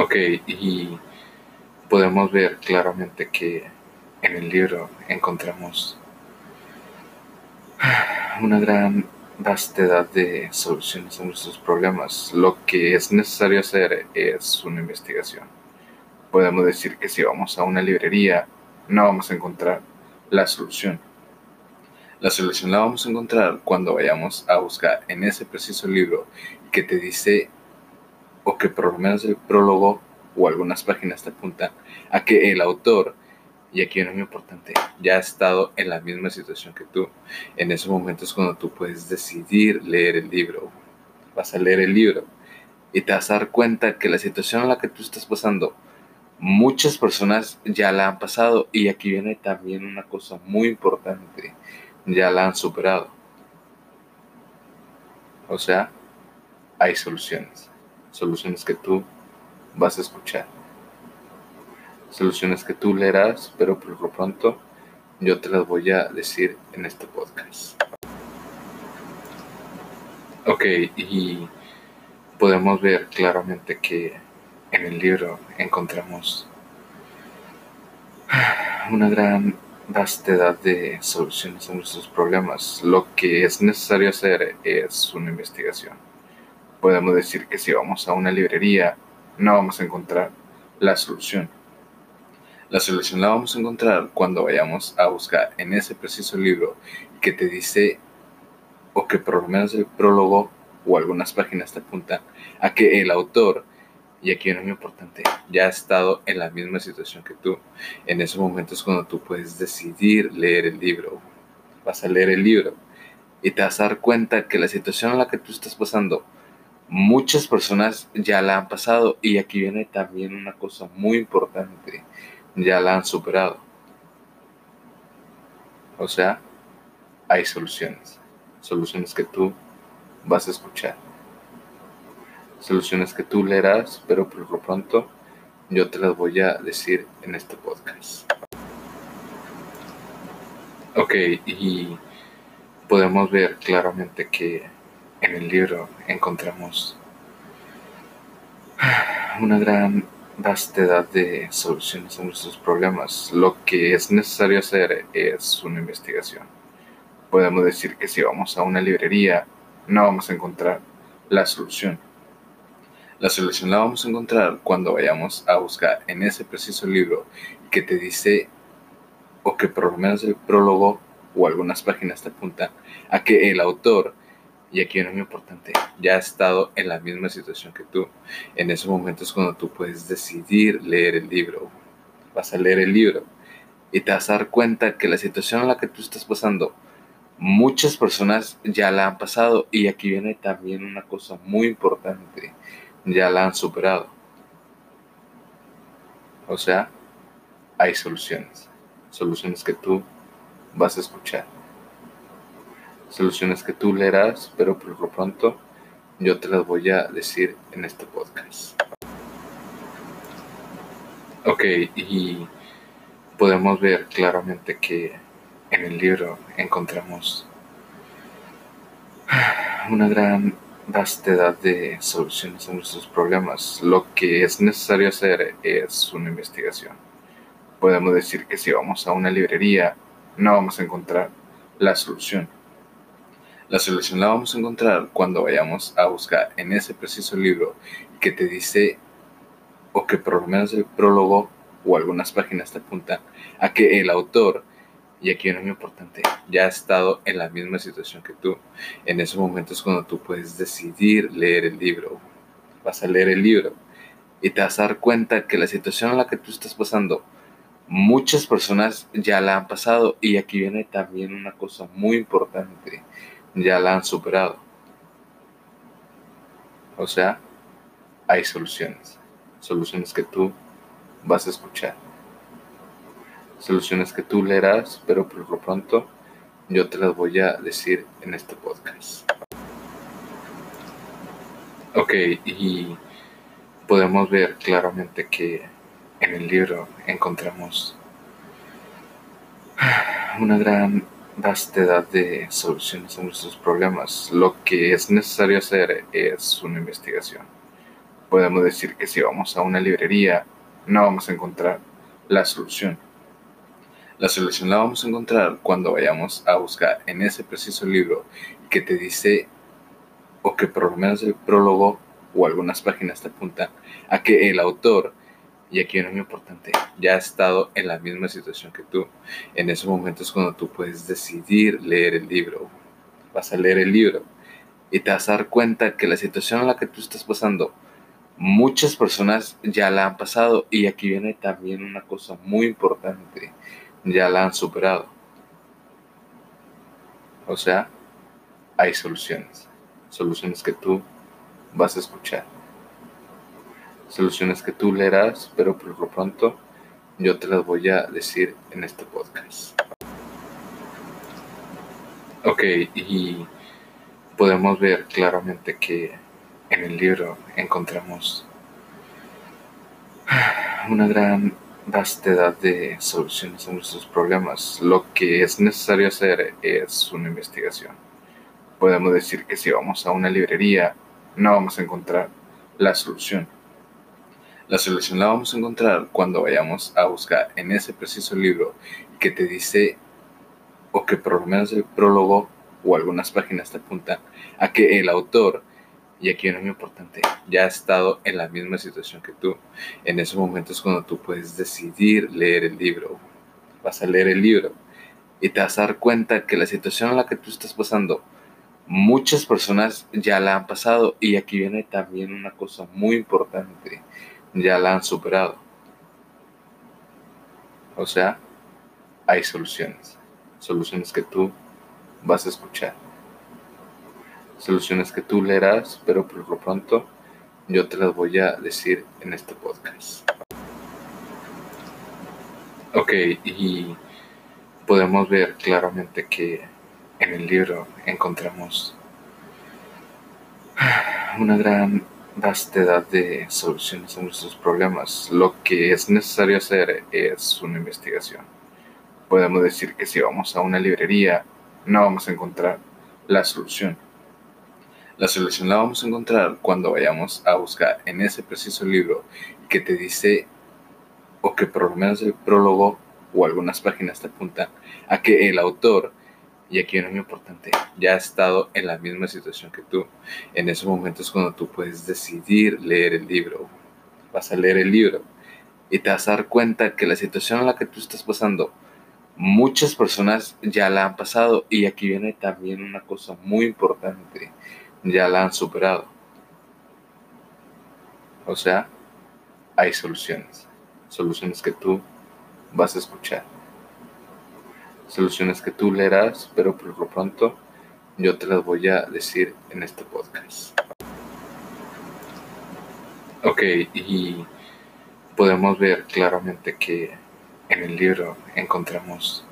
Ok, y podemos ver claramente que en el libro encontramos una gran vastedad de soluciones a nuestros problemas. Lo que es necesario hacer es una investigación. Podemos decir que si vamos a una librería no vamos a encontrar la solución. La solución la vamos a encontrar cuando vayamos a buscar en ese preciso libro que te dice, o que por lo menos el prólogo o algunas páginas te apuntan a que el autor, y aquí es muy importante, ya ha estado en la misma situación que tú. En ese momento es cuando tú puedes decidir leer el libro. Vas a leer el libro y te vas a dar cuenta que la situación en la que tú estás pasando, muchas personas ya la han pasado. Y aquí viene también una cosa muy importante ya la han superado. O sea, hay soluciones. Soluciones que tú vas a escuchar. Soluciones que tú leerás, pero por lo pronto yo te las voy a decir en este podcast. Ok, y podemos ver claramente que en el libro encontramos una gran vastedad de soluciones a nuestros problemas. Lo que es necesario hacer es una investigación. Podemos decir que si vamos a una librería no vamos a encontrar la solución. La solución la vamos a encontrar cuando vayamos a buscar en ese preciso libro que te dice, o que por lo menos el prólogo o algunas páginas te apuntan a que el autor y aquí es muy importante, ya ha estado en la misma situación que tú. En ese momento es cuando tú puedes decidir leer el libro. Vas a leer el libro y te vas a dar cuenta que la situación en la que tú estás pasando, muchas personas ya la han pasado. Y aquí viene también una cosa muy importante, ya la han superado. O sea, hay soluciones, soluciones que tú vas a escuchar soluciones que tú leerás, pero por lo pronto yo te las voy a decir en este podcast. Ok, y podemos ver claramente que en el libro encontramos una gran vastedad de soluciones a nuestros problemas. Lo que es necesario hacer es una investigación. Podemos decir que si vamos a una librería no vamos a encontrar la solución la solución la vamos a encontrar cuando vayamos a buscar en ese preciso libro que te dice, o que por lo menos el prólogo o algunas páginas te apuntan a que el autor, y aquí es muy importante, ya ha estado en la misma situación que tú. En ese momento es cuando tú puedes decidir leer el libro. Vas a leer el libro y te vas a dar cuenta que la situación en la que tú estás pasando, muchas personas ya la han pasado. Y aquí viene también una cosa muy importante ya la han superado. O sea, hay soluciones. Soluciones que tú vas a escuchar. Soluciones que tú leerás, pero por lo pronto yo te las voy a decir en este podcast. Ok, y podemos ver claramente que en el libro encontramos una gran vastedad de soluciones a nuestros problemas. Lo que es necesario hacer es una investigación. Podemos decir que si vamos a una librería no vamos a encontrar la solución. La solución la vamos a encontrar cuando vayamos a buscar en ese preciso libro que te dice, o que por lo menos el prólogo o algunas páginas te apuntan a que el autor y aquí es muy importante, ya ha estado en la misma situación que tú. En ese momento es cuando tú puedes decidir leer el libro. Vas a leer el libro y te vas a dar cuenta que la situación en la que tú estás pasando, muchas personas ya la han pasado. Y aquí viene también una cosa muy importante, ya la han superado. O sea, hay soluciones, soluciones que tú vas a escuchar soluciones que tú leerás, pero por lo pronto yo te las voy a decir en este podcast. Ok, y podemos ver claramente que en el libro encontramos una gran vastedad de soluciones a nuestros problemas. Lo que es necesario hacer es una investigación. podemos decir que si vamos a una librería no vamos a encontrar la solución. La solución la vamos a encontrar cuando vayamos a buscar en ese preciso libro que te dice, o que por lo menos el prólogo o algunas páginas te apuntan a que el autor, y aquí es muy importante, ya ha estado en la misma situación que tú. En esos momentos cuando tú puedes decidir leer el libro. Vas a leer el libro y te vas a dar cuenta que la situación en la que tú estás pasando, muchas personas ya la han pasado. Y aquí viene también una cosa muy importante ya la han superado. O sea, hay soluciones. Soluciones que tú vas a escuchar. Soluciones que tú leerás, pero por lo pronto yo te las voy a decir en este podcast. Ok, y podemos ver claramente que en el libro encontramos una gran vastedad de soluciones a nuestros problemas. Lo que es necesario hacer es una investigación. Podemos decir que si vamos a una librería no vamos a encontrar la solución. La solución la vamos a encontrar cuando vayamos a buscar en ese preciso libro que te dice, o que por lo menos el prólogo o algunas páginas te apuntan a que el autor y aquí es muy importante, ya ha estado en la misma situación que tú. En esos momentos cuando tú puedes decidir leer el libro, vas a leer el libro y te vas a dar cuenta que la situación en la que tú estás pasando, muchas personas ya la han pasado. Y aquí viene también una cosa muy importante, ya la han superado. O sea, hay soluciones, soluciones que tú vas a escuchar soluciones que tú leerás, pero por lo pronto yo te las voy a decir en este podcast. Ok, y podemos ver claramente que en el libro encontramos una gran vastedad de soluciones a nuestros problemas. Lo que es necesario hacer es una investigación. Podemos decir que si vamos a una librería no vamos a encontrar la solución la solución la vamos a encontrar cuando vayamos a buscar en ese preciso libro que te dice, o que por lo menos el prólogo o algunas páginas te apuntan a que el autor, y aquí es muy importante, ya ha estado en la misma situación que tú. En esos momentos cuando tú puedes decidir leer el libro, vas a leer el libro y te vas a dar cuenta que la situación en la que tú estás pasando, muchas personas ya la han pasado. Y aquí viene también una cosa muy importante ya la han superado. O sea, hay soluciones. Soluciones que tú vas a escuchar. Soluciones que tú leerás, pero por lo pronto yo te las voy a decir en este podcast. Ok, y podemos ver claramente que en el libro encontramos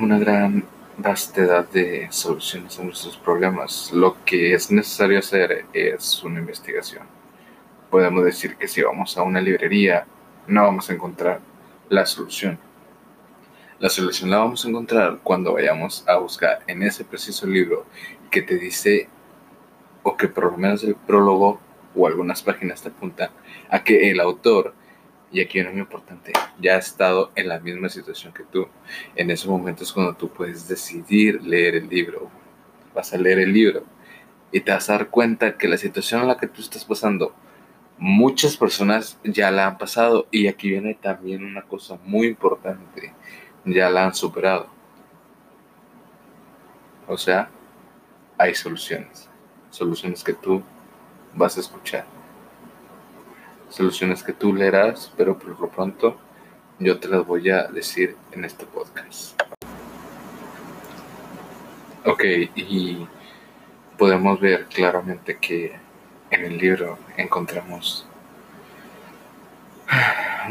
una gran vastedad de soluciones a nuestros problemas. Lo que es necesario hacer es una investigación. Podemos decir que si vamos a una librería no vamos a encontrar la solución. La solución la vamos a encontrar cuando vayamos a buscar en ese preciso libro que te dice, o que por lo menos el prólogo o algunas páginas te apuntan a que el autor y aquí es muy importante, ya ha estado en la misma situación que tú. En esos momentos cuando tú puedes decidir leer el libro, vas a leer el libro y te vas a dar cuenta que la situación en la que tú estás pasando, muchas personas ya la han pasado. Y aquí viene también una cosa muy importante, ya la han superado. O sea, hay soluciones, soluciones que tú vas a escuchar soluciones que tú leerás, pero por lo pronto yo te las voy a decir en este podcast. Ok, y podemos ver claramente que en el libro encontramos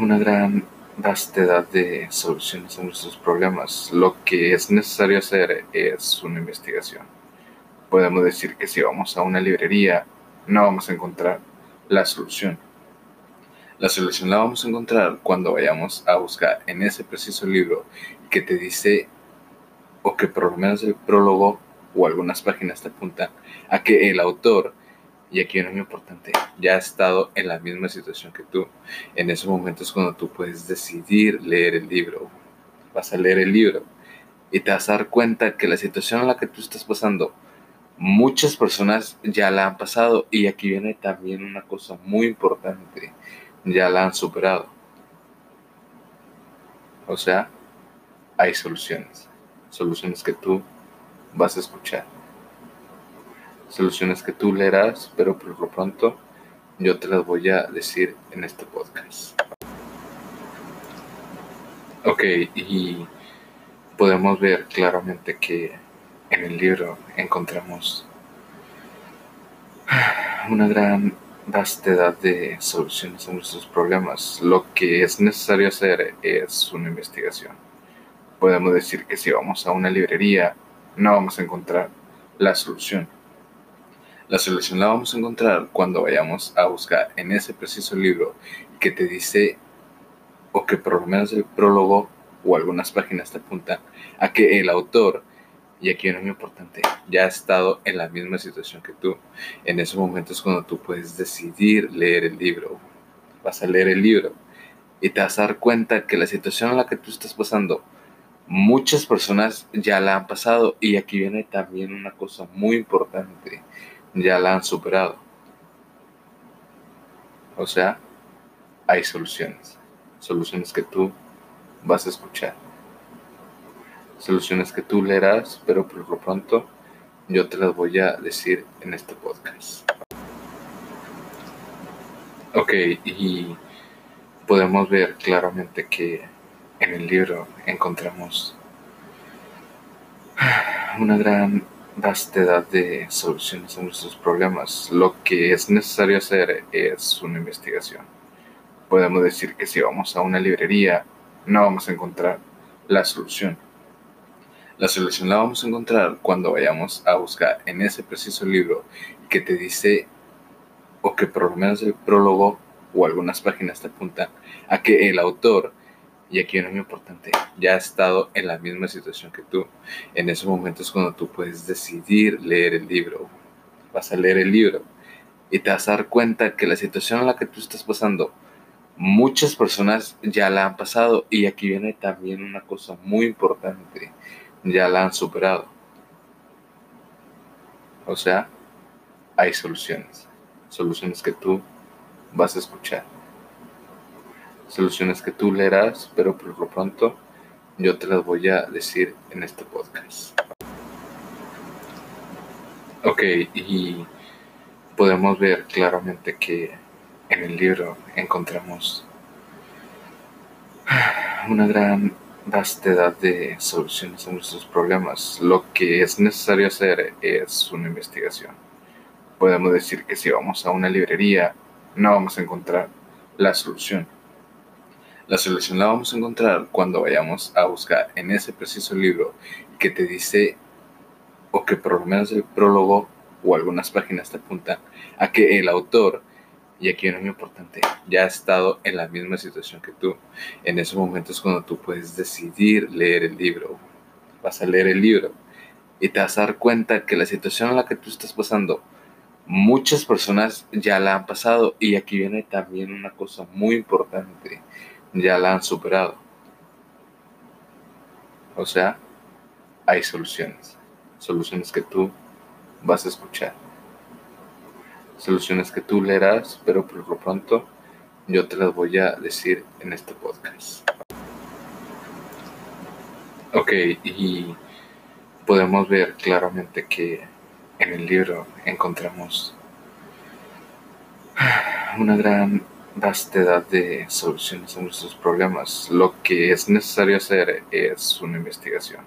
una gran vastedad de soluciones a nuestros problemas. Lo que es necesario hacer es una investigación. Podemos decir que si vamos a una librería no vamos a encontrar la solución la solución la vamos a encontrar cuando vayamos a buscar en ese preciso libro que te dice, o que por lo menos el prólogo o algunas páginas te apuntan a que el autor, Y aquí viene muy importante, ya ha estado en la misma situación que tú. En esos momentos cuando tú puedes decidir leer el libro. Vas a leer el libro y te vas a dar cuenta que la situación en la que tú estás pasando, muchas personas ya la han pasado. Y aquí viene también una cosa muy importante, ya la han superado. O sea, hay soluciones. Soluciones que tú vas a escuchar soluciones que tú leerás, pero por lo pronto yo te las voy a decir en este podcast. Ok, y podemos ver claramente que en el libro encontramos una gran vastedad de soluciones a nuestros problemas. Lo que es necesario hacer es una investigación. Podemos decir que si vamos a una librería no vamos a encontrar la solución la solución la vamos a encontrar cuando vayamos a buscar en ese preciso libro que te dice, o que por lo menos el prólogo o algunas páginas te apuntan a que el autor, y aquí es muy importante, ya ha estado en la misma situación que tú. En esos momentos cuando tú puedes decidir leer el libro, vas a leer el libro y te vas a dar cuenta que la situación en la que tú estás pasando, muchas personas ya la han pasado. Y aquí viene también una cosa muy importante ya la han superado. O sea, hay soluciones. Soluciones que tú vas a escuchar. Soluciones que tú leerás, pero por lo pronto yo te las voy a decir en este podcast. Ok, y podemos ver claramente que en el libro encontramos una gran vastedad de soluciones a nuestros problemas. Lo que es necesario hacer es una investigación. Podemos decir que si vamos a una librería no vamos a encontrar la solución. La solución la vamos a encontrar cuando vayamos a buscar en ese preciso libro que te dice, o que por lo menos el prólogo o algunas páginas te apuntan a que el autor y aquí es muy importante, ya ha estado en la misma situación que tú. En esos momentos cuando tú puedes decidir leer el libro, vas a leer el libro y te vas a dar cuenta que la situación en la que tú estás pasando, muchas personas ya la han pasado y aquí viene también una cosa muy importante, ya la han superado. O sea, hay soluciones, soluciones que tú vas a escuchar soluciones que tú leerás, pero por lo pronto yo te las voy a decir en este podcast. Ok, y podemos ver claramente que en el libro encontramos una gran vastedad de soluciones a nuestros problemas. Lo que es necesario hacer es una investigación. Podemos decir que si vamos a una librería no vamos a encontrar la solución la solución la vamos a encontrar cuando vayamos a buscar en ese preciso libro que te dice, o que por lo menos el prólogo o algunas páginas te apuntan a que el autor, y aquí es muy importante, ya ha estado en la misma situación que tú. En esos momentos cuando tú puedes decidir leer el libro, vas a leer el libro y te vas a dar cuenta que la situación en la que tú estás pasando, muchas personas ya la han pasado. Y aquí viene también una cosa muy importante ya la han superado. O sea, hay soluciones. Soluciones que tú vas a escuchar. Soluciones que tú leerás, pero por lo pronto yo te las voy a decir en este podcast. Ok, y podemos ver claramente que en el libro encontramos una gran vastedad de soluciones a nuestros problemas. Lo que es necesario hacer es una investigación.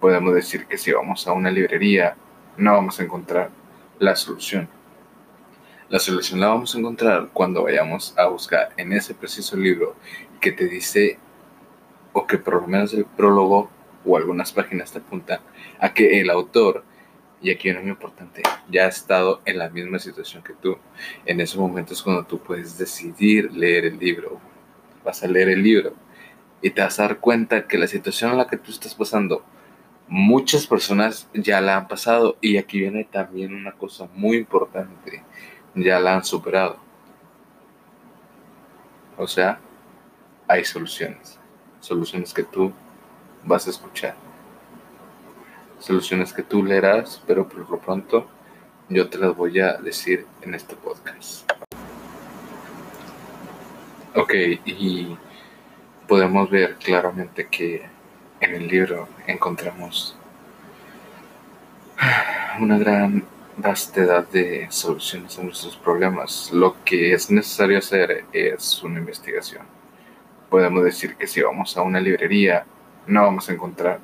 Podemos decir que si vamos a una librería no vamos a encontrar la solución. La solución la vamos a encontrar cuando vayamos a buscar en ese preciso libro que te dice, o que por lo menos el prólogo o algunas páginas te apuntan a que el autor y aquí es muy importante, ya ha estado en la misma situación que tú. En esos momentos cuando tú puedes decidir leer el libro, vas a leer el libro y te vas a dar cuenta que la situación en la que tú estás pasando, muchas personas ya la han pasado y aquí viene también una cosa muy importante, ya la han superado. O sea, hay soluciones. Soluciones que tú vas a escuchar. Soluciones que tú leerás, pero por lo pronto yo te las voy a decir en este podcast. Ok, y podemos ver claramente que en el libro encontramos una gran vastedad de soluciones a nuestros problemas. Lo que es necesario hacer es una investigación. Podemos decir que si vamos a una librería no vamos a encontrar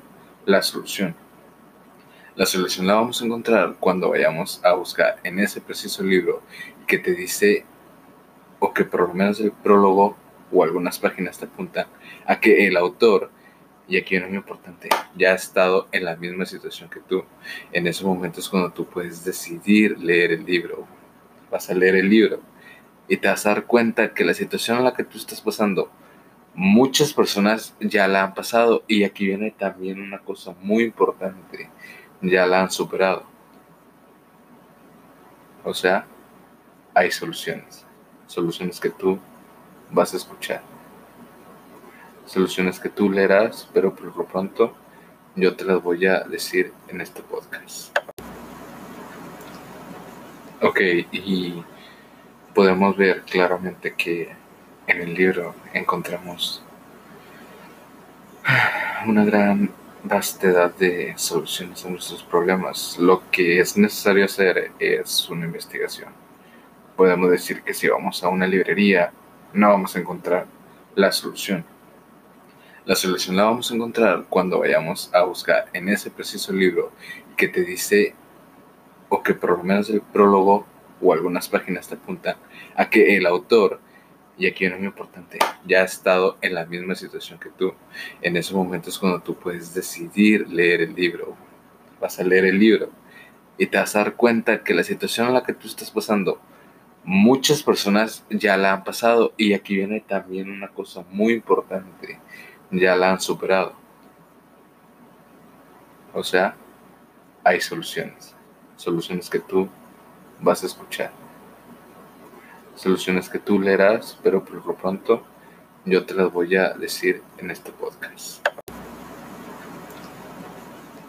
la solución. La solución la vamos a encontrar cuando vayamos a buscar en ese preciso libro que te dice, o que por lo menos el prólogo o algunas páginas te apuntan a que el autor, y aquí es muy importante, ya ha estado en la misma situación que tú. En esos momentos cuando tú puedes decidir leer el libro, vas a leer el libro y te vas a dar cuenta que la situación en la que tú estás pasando, muchas personas ya la han pasado y aquí viene también una cosa muy importante, ya la han superado. O sea, hay soluciones, soluciones que tú vas a escuchar. Soluciones que tú leerás, pero por lo pronto yo te las voy a decir en este podcast. Ok, y podemos ver claramente que en el libro encontramos una gran vastedad de soluciones a nuestros problemas. Lo que es necesario hacer es una investigación. Podemos decir que si vamos a una librería no vamos a encontrar la solución. La solución la vamos a encontrar cuando vayamos a buscar en ese preciso libro que te dice, o que por lo menos el prólogo o algunas páginas te apuntan a que el autor, y aquí es muy importante, ya ha estado en la misma situación que tú. En esos momentos cuando tú puedes decidir leer el libro, vas a leer el libro y te vas a dar cuenta que la situación en la que tú estás pasando muchas personas ya la han pasado y aquí viene también una cosa muy importante, ya la han superado. O sea, hay soluciones, soluciones que tú vas a escuchar, soluciones que tú leerás, pero por lo pronto yo te las voy a decir en este podcast.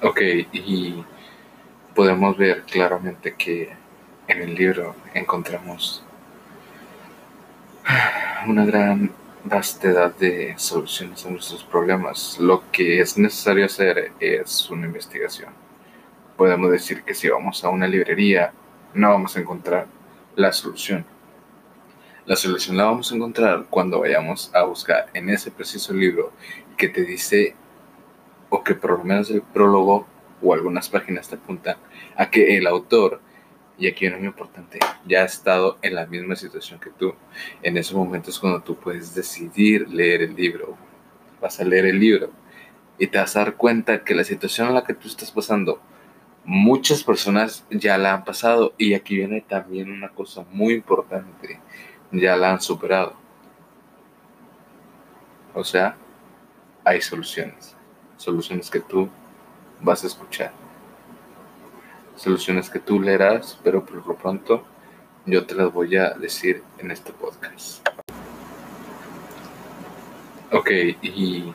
Ok, y podemos ver claramente que en el libro encontramos una gran vastedad de soluciones a nuestros problemas. Lo que es necesario hacer es una investigación. Podemos decir que si vamos a una librería no vamos a encontrar la solución. La solución la vamos a encontrar cuando vayamos a buscar en ese preciso libro que te dice, o que por lo menos el prólogo o algunas páginas te apuntan a que el autor y aquí es muy importante, ya ha estado en la misma situación que tú. En esos momentos cuando tú puedes decidir leer el libro, vas a leer el libro y te vas a dar cuenta que la situación en la que tú estás pasando, muchas personas ya la han pasado y aquí viene también una cosa muy importante, ya la han superado. O sea, hay soluciones, soluciones que tú vas a escuchar soluciones que tú leerás, pero por lo pronto yo te las voy a decir en este podcast. Ok, y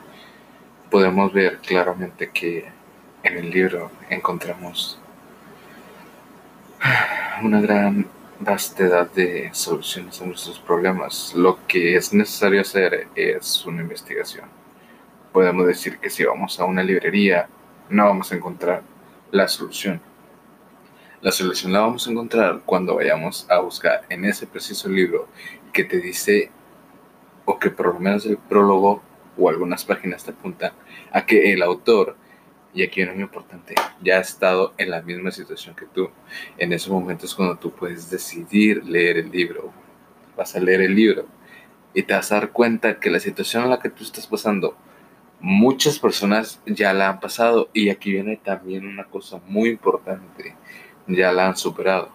podemos ver claramente que en el libro encontramos una gran vastedad de soluciones a nuestros problemas. Lo que es necesario hacer es una investigación. Podemos decir que si vamos a una librería no vamos a encontrar la solución la solución la vamos a encontrar cuando vayamos a buscar en ese preciso libro que te dice, o que por lo menos el prólogo o algunas páginas te apuntan a que el autor, y aquí es muy importante, ya ha estado en la misma situación que tú. En esos momentos cuando tú puedes decidir leer el libro, vas a leer el libro y te vas a dar cuenta que la situación en la que tú estás pasando, muchas personas ya la han pasado y aquí viene también una cosa muy importante ya la han superado.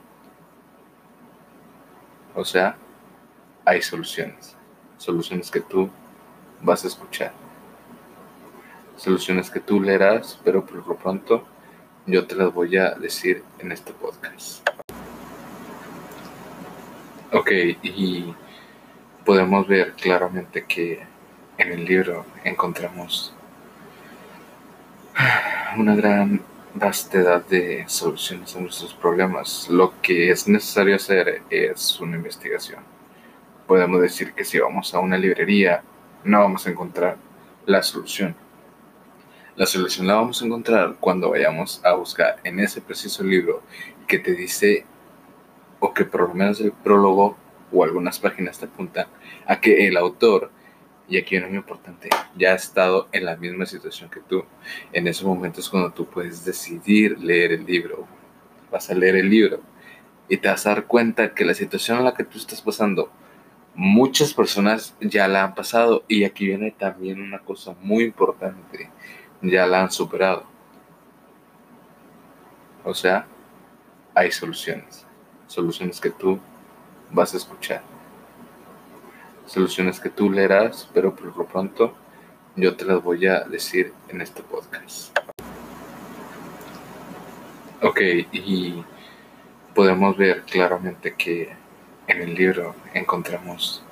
O sea, hay soluciones, soluciones que tú vas a escuchar, soluciones que tú leerás, pero por lo pronto yo te las voy a decir en este podcast. Ok, y podemos ver claramente que en el libro encontramos una gran vastedad de soluciones a nuestros problemas. Lo que es necesario hacer es una investigación. Podemos decir que si vamos a una librería no vamos a encontrar la solución. La solución la vamos a encontrar cuando vayamos a buscar en ese preciso libro que te dice, o que por lo menos el prólogo o algunas páginas te apuntan a que el autor y aquí es muy importante, ya ha estado en la misma situación que tú. En ese momento es cuando tú puedes decidir leer el libro. Vas a leer el libro y te vas a dar cuenta que la situación en la que tú estás pasando, muchas personas ya la han pasado. Y aquí viene también una cosa muy importante, ya la han superado. O sea, hay soluciones, soluciones que tú vas a escuchar soluciones que tú leerás, pero por lo pronto yo te las voy a decir en este podcast. Ok, y podemos ver claramente que en el libro encontramos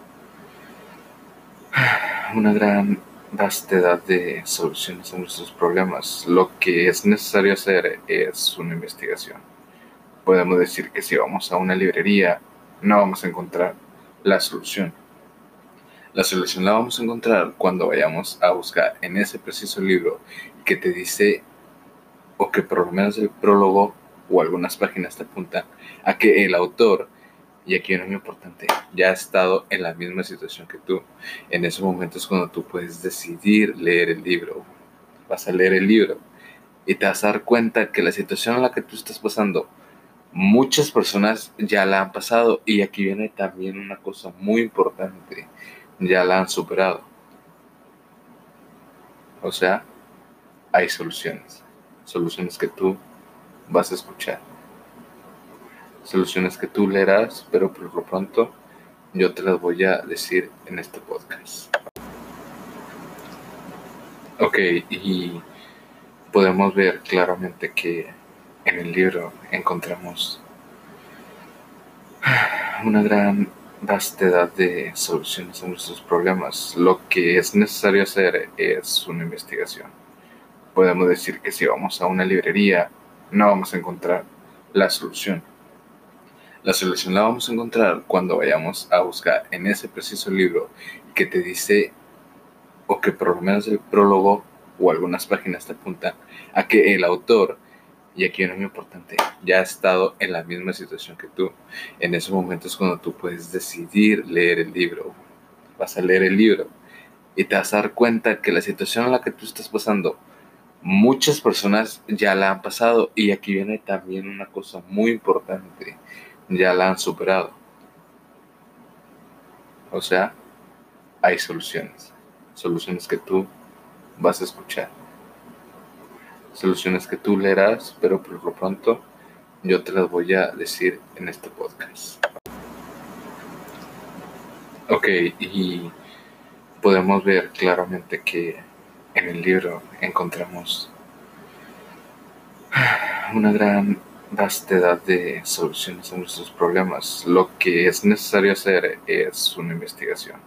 una gran vastedad de soluciones a nuestros problemas. Lo que es necesario hacer es una investigación. Podemos decir que si vamos a una librería no vamos a encontrar la solución la solución la vamos a encontrar cuando vayamos a buscar en ese preciso libro que te dice, o que por lo menos el prólogo o algunas páginas te apuntan a que el autor, y aquí es muy importante, ya ha estado en la misma situación que tú. En ese momento es cuando tú puedes decidir leer el libro. Vas a leer el libro y te vas a dar cuenta que la situación en la que tú estás pasando, muchas personas ya la han pasado. Y aquí viene también una cosa muy importante ya la han superado. O sea, hay soluciones. Soluciones que tú vas a escuchar. Soluciones que tú leerás, pero por lo pronto yo te las voy a decir en este podcast. Ok, y podemos ver claramente que en el libro encontramos una gran vastedad de soluciones a nuestros problemas. Lo que es necesario hacer es una investigación. Podemos decir que si vamos a una librería no vamos a encontrar la solución. La solución la vamos a encontrar cuando vayamos a buscar en ese preciso libro que te dice, o que por lo menos el prólogo o algunas páginas te apuntan a que el autor y aquí es muy importante, ya ha estado en la misma situación que tú. En ese momento es cuando tú puedes decidir leer el libro. Vas a leer el libro y te vas a dar cuenta que la situación en la que tú estás pasando, muchas personas ya la han pasado. Y aquí viene también una cosa muy importante, ya la han superado. O sea, hay soluciones, soluciones que tú vas a escuchar soluciones que tú leerás, pero por lo pronto yo te las voy a decir en este podcast. Ok, y podemos ver claramente que en el libro encontramos una gran vastedad de soluciones a nuestros problemas. Lo que es necesario hacer es una investigación.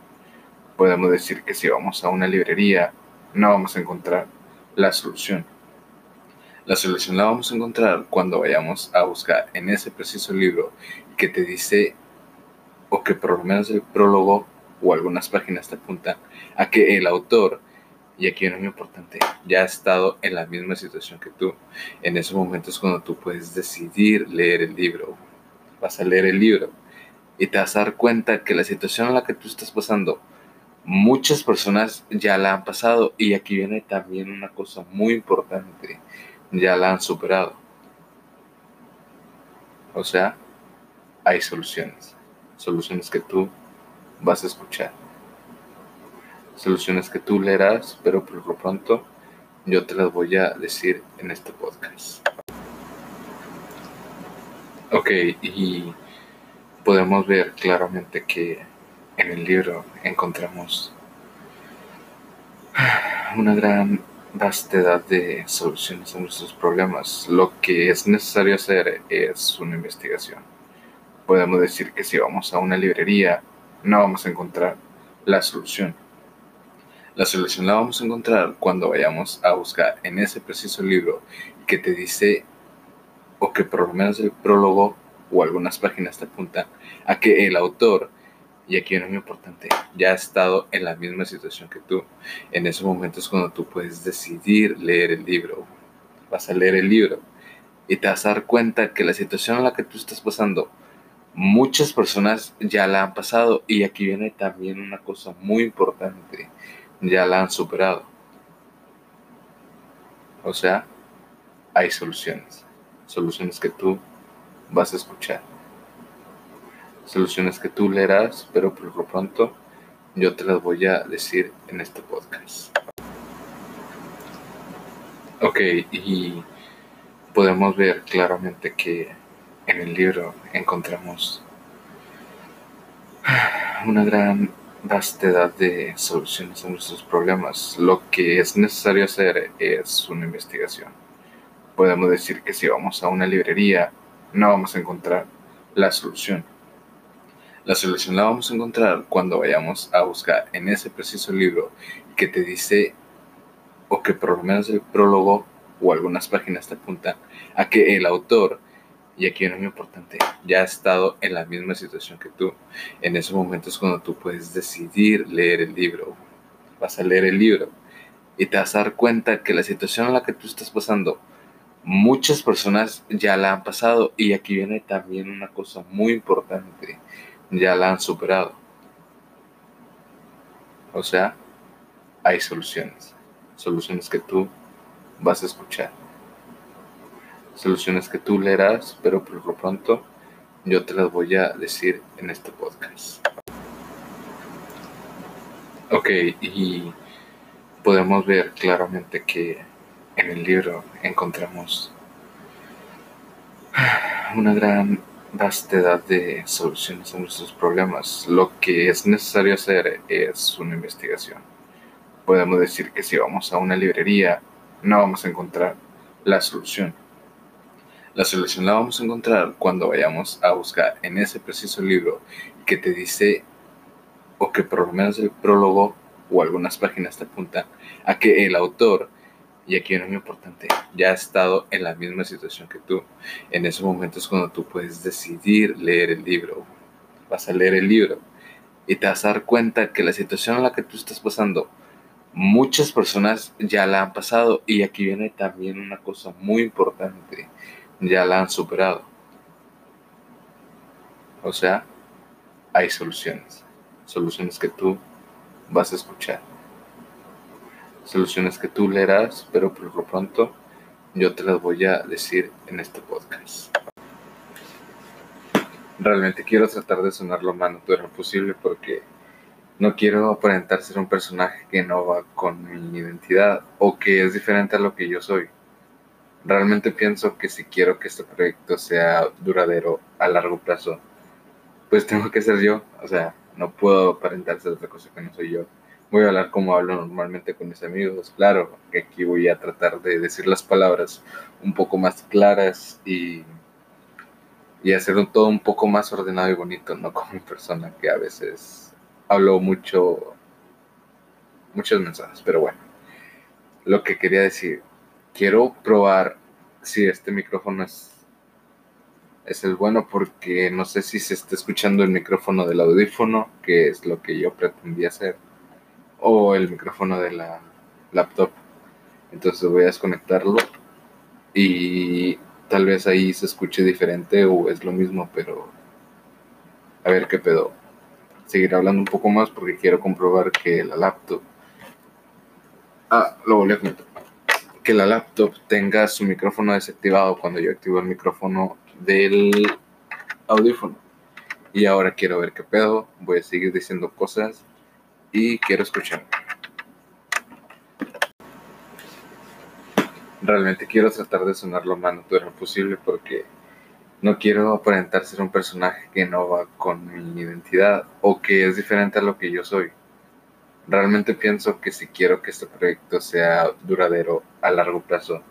Podemos decir que si vamos a una librería no vamos a encontrar la solución la solución la vamos a encontrar cuando vayamos a buscar en ese preciso libro que te dice, o que por lo menos el prólogo o algunas páginas te apuntan a que el autor, y aquí es muy importante, ya ha estado en la misma situación que tú. En ese momento es cuando tú puedes decidir leer el libro. Vas a leer el libro y te vas a dar cuenta que la situación en la que tú estás pasando, muchas personas ya la han pasado. Y aquí viene también una cosa muy importante ya la han superado. O sea, hay soluciones. Soluciones que tú vas a escuchar. Soluciones que tú leerás, pero por lo pronto yo te las voy a decir en este podcast. Ok, y podemos ver claramente que en el libro encontramos una gran vastedad de soluciones a nuestros problemas. Lo que es necesario hacer es una investigación. podemos decir que si vamos a una librería no vamos a encontrar la solución. La solución la vamos a encontrar cuando vayamos a buscar en ese preciso libro que te dice, o que por lo menos el prólogo o algunas páginas te apuntan a que el autor, y aquí es muy importante, ya ha estado en la misma situación que tú. En ese momento es cuando tú puedes decidir leer el libro. Vas a leer el libro y te vas a dar cuenta que la situación en la que tú estás pasando, muchas personas ya la han pasado y aquí viene también una cosa muy importante, ya la han superado. O sea, hay soluciones, soluciones que tú vas a escuchar, soluciones que tú leerás, pero por lo pronto yo te las voy a decir en este podcast. Ok, y podemos ver claramente que en el libro encontramos una gran vastedad de soluciones a nuestros problemas. Lo que es necesario hacer es una investigación. Podemos decir que si vamos a una librería no vamos a encontrar la solución. La solución la vamos a encontrar cuando vayamos a buscar en ese preciso libro que te dice, o que por lo menos el prólogo o algunas páginas te apuntan a que el autor, y aquí es muy importante, ya ha estado en la misma situación que tú. En ese momento es cuando tú puedes decidir leer el libro. Vas a leer el libro y te vas a dar cuenta que la situación en la que tú estás pasando, muchas personas ya la han pasado y aquí viene también una cosa muy importante, ya la han superado. O sea, hay soluciones, soluciones que tú vas a escuchar. Soluciones que tú leerás, pero por lo pronto yo te las voy a decir en este podcast. Ok, y podemos ver claramente que en el libro encontramos una gran vastedad de soluciones a nuestros problemas. Lo que es necesario hacer es una investigación. Podemos decir que si vamos a una librería no vamos a encontrar la solución. La solución la vamos a encontrar cuando vayamos a buscar en ese preciso libro que te dice, o que por lo menos el prólogo o algunas páginas te apuntan a que el autor, y aquí es muy importante, ya ha estado en la misma situación que tú. En ese momento es cuando tú puedes decidir leer el libro. Vas a leer el libro y te vas a dar cuenta que la situación en la que tú estás pasando muchas personas ya la han pasado y aquí viene también una cosa muy importante, ya la han superado. O sea, hay soluciones, soluciones que tú vas a escuchar, soluciones que tú leerás, pero por lo pronto yo te las voy a decir en este podcast. Realmente quiero tratar de sonar lo más natural posible porque no quiero aparentar ser un personaje que no va con mi identidad o que es diferente a lo que yo soy. Realmente pienso que si quiero que este proyecto sea duradero a largo plazo, pues tengo que ser yo. O sea, no puedo aparentar ser otra cosa que no soy yo. Voy a hablar como hablo normalmente con mis amigos. Claro, que aquí voy a tratar de decir las palabras un poco más claras y, y hacer todo un poco más ordenado y bonito, no como mi persona que a veces hablo mucho, muchos mensajes, pero bueno, lo que quería decir, quiero probar si este micrófono es, es el bueno porque no sé si se está escuchando el micrófono del audífono, que es lo que yo pretendía hacer, o el micrófono de la laptop. Entonces voy a desconectarlo y tal vez ahí se escuche diferente o es lo mismo, pero a ver qué pedo seguir hablando un poco más porque quiero comprobar que la laptop. Ah, lo volví a comentar. Que la laptop tenga su micrófono desactivado cuando yo activo el micrófono del audífono. Y ahora quiero ver qué pedo. Voy a seguir diciendo cosas y quiero escuchar. Realmente quiero tratar de sonar lo más natural posible porque no quiero aparentar ser un personaje que no va con mi identidad o que es diferente a lo que yo soy. Realmente pienso que si quiero que este proyecto sea duradero a largo plazo,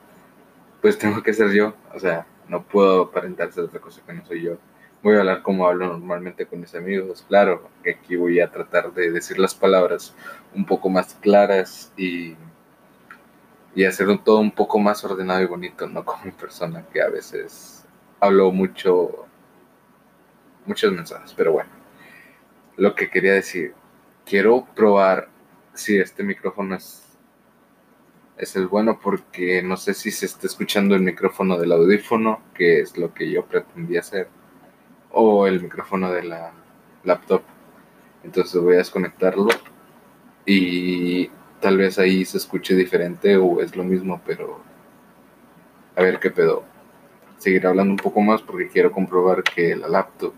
pues tengo que ser yo. O sea, no puedo aparentar ser otra cosa que no soy yo. voy a hablar como hablo normalmente con mis amigos. Claro, aquí voy a tratar de decir las palabras un poco más claras y, y hacer un, todo un poco más ordenado y bonito, no como mi persona que a veces hablo mucho, muchos mensajes, pero bueno. Lo que quería decir, quiero probar si este micrófono es, es el bueno porque no sé si se está escuchando el micrófono del audífono, que es lo que yo pretendía hacer o el micrófono de la laptop. Entonces voy a desconectarlo y tal vez ahí se escuche diferente o es lo mismo, pero a ver qué pedo. Seguir hablando un poco más porque quiero comprobar que la laptop...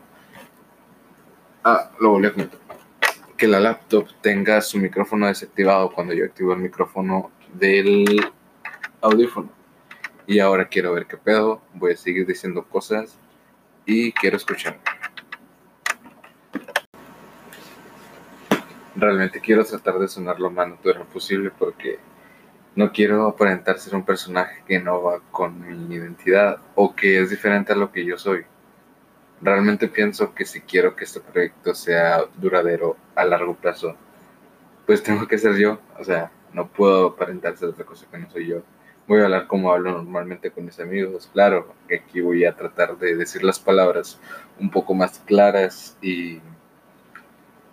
Ah, lo volví a comentar. Que la laptop tenga su micrófono desactivado cuando yo activo el micrófono del audífono. Y ahora quiero ver qué pedo. Voy a seguir diciendo cosas y quiero escuchar. Realmente quiero tratar de sonar lo más natural posible porque no quiero aparentar ser un personaje que no va con mi identidad o que es diferente a lo que yo soy. Realmente pienso que si quiero que este proyecto sea duradero a largo plazo, pues tengo que ser yo. O sea, no puedo aparentar ser otra cosa que no soy yo voy a hablar como hablo normalmente con mis amigos. Claro, aquí voy a tratar de decir las palabras un poco más claras y,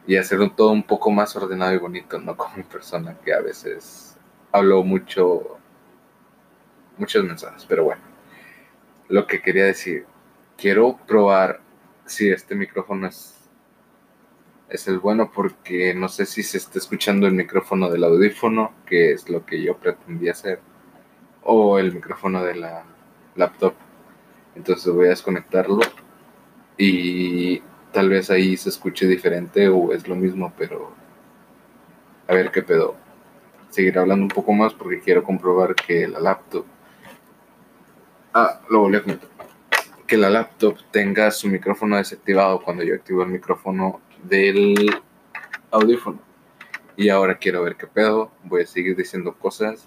y hacer todo un poco más ordenado y bonito, no como mi persona que a veces hablo mucho, muchos mensajes, pero bueno. Lo que quería decir, quiero probar si este micrófono es es el bueno porque no sé si se está escuchando el micrófono del audífono, que es lo que yo pretendía hacer o el micrófono de la laptop. Entonces voy a desconectarlo y tal vez ahí se escuche diferente o es lo mismo, pero a ver qué pedo. Seguir hablando un poco más porque quiero comprobar que la laptop... Ah, lo volví a comentar. Que la laptop tenga su micrófono desactivado cuando yo activo el micrófono del audífono. Y ahora quiero ver qué pedo. Voy a seguir diciendo cosas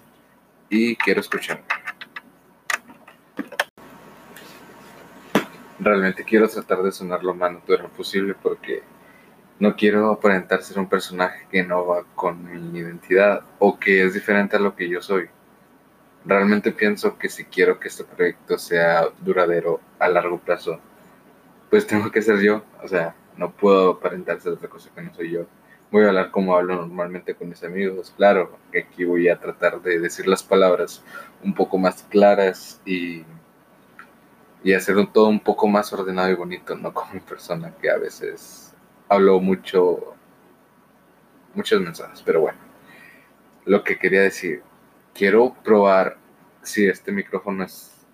y quiero escuchar. Realmente quiero tratar de sonar lo más natural posible porque no quiero aparentar ser un personaje que no va con mi identidad o que es diferente a lo que yo soy. Realmente pienso que si quiero que este proyecto sea duradero a largo plazo, pues tengo que ser yo. O sea, no puedo aparentar ser otra cosa que no soy yo voy a hablar como hablo normalmente con mis amigos. Claro, que aquí voy a tratar de decir las palabras un poco más claras y, y hacer todo un poco más ordenado y bonito, no como mi persona que a veces hablo mucho, muchos mensajes, pero bueno. Lo que quería decir, quiero probar si este micrófono es,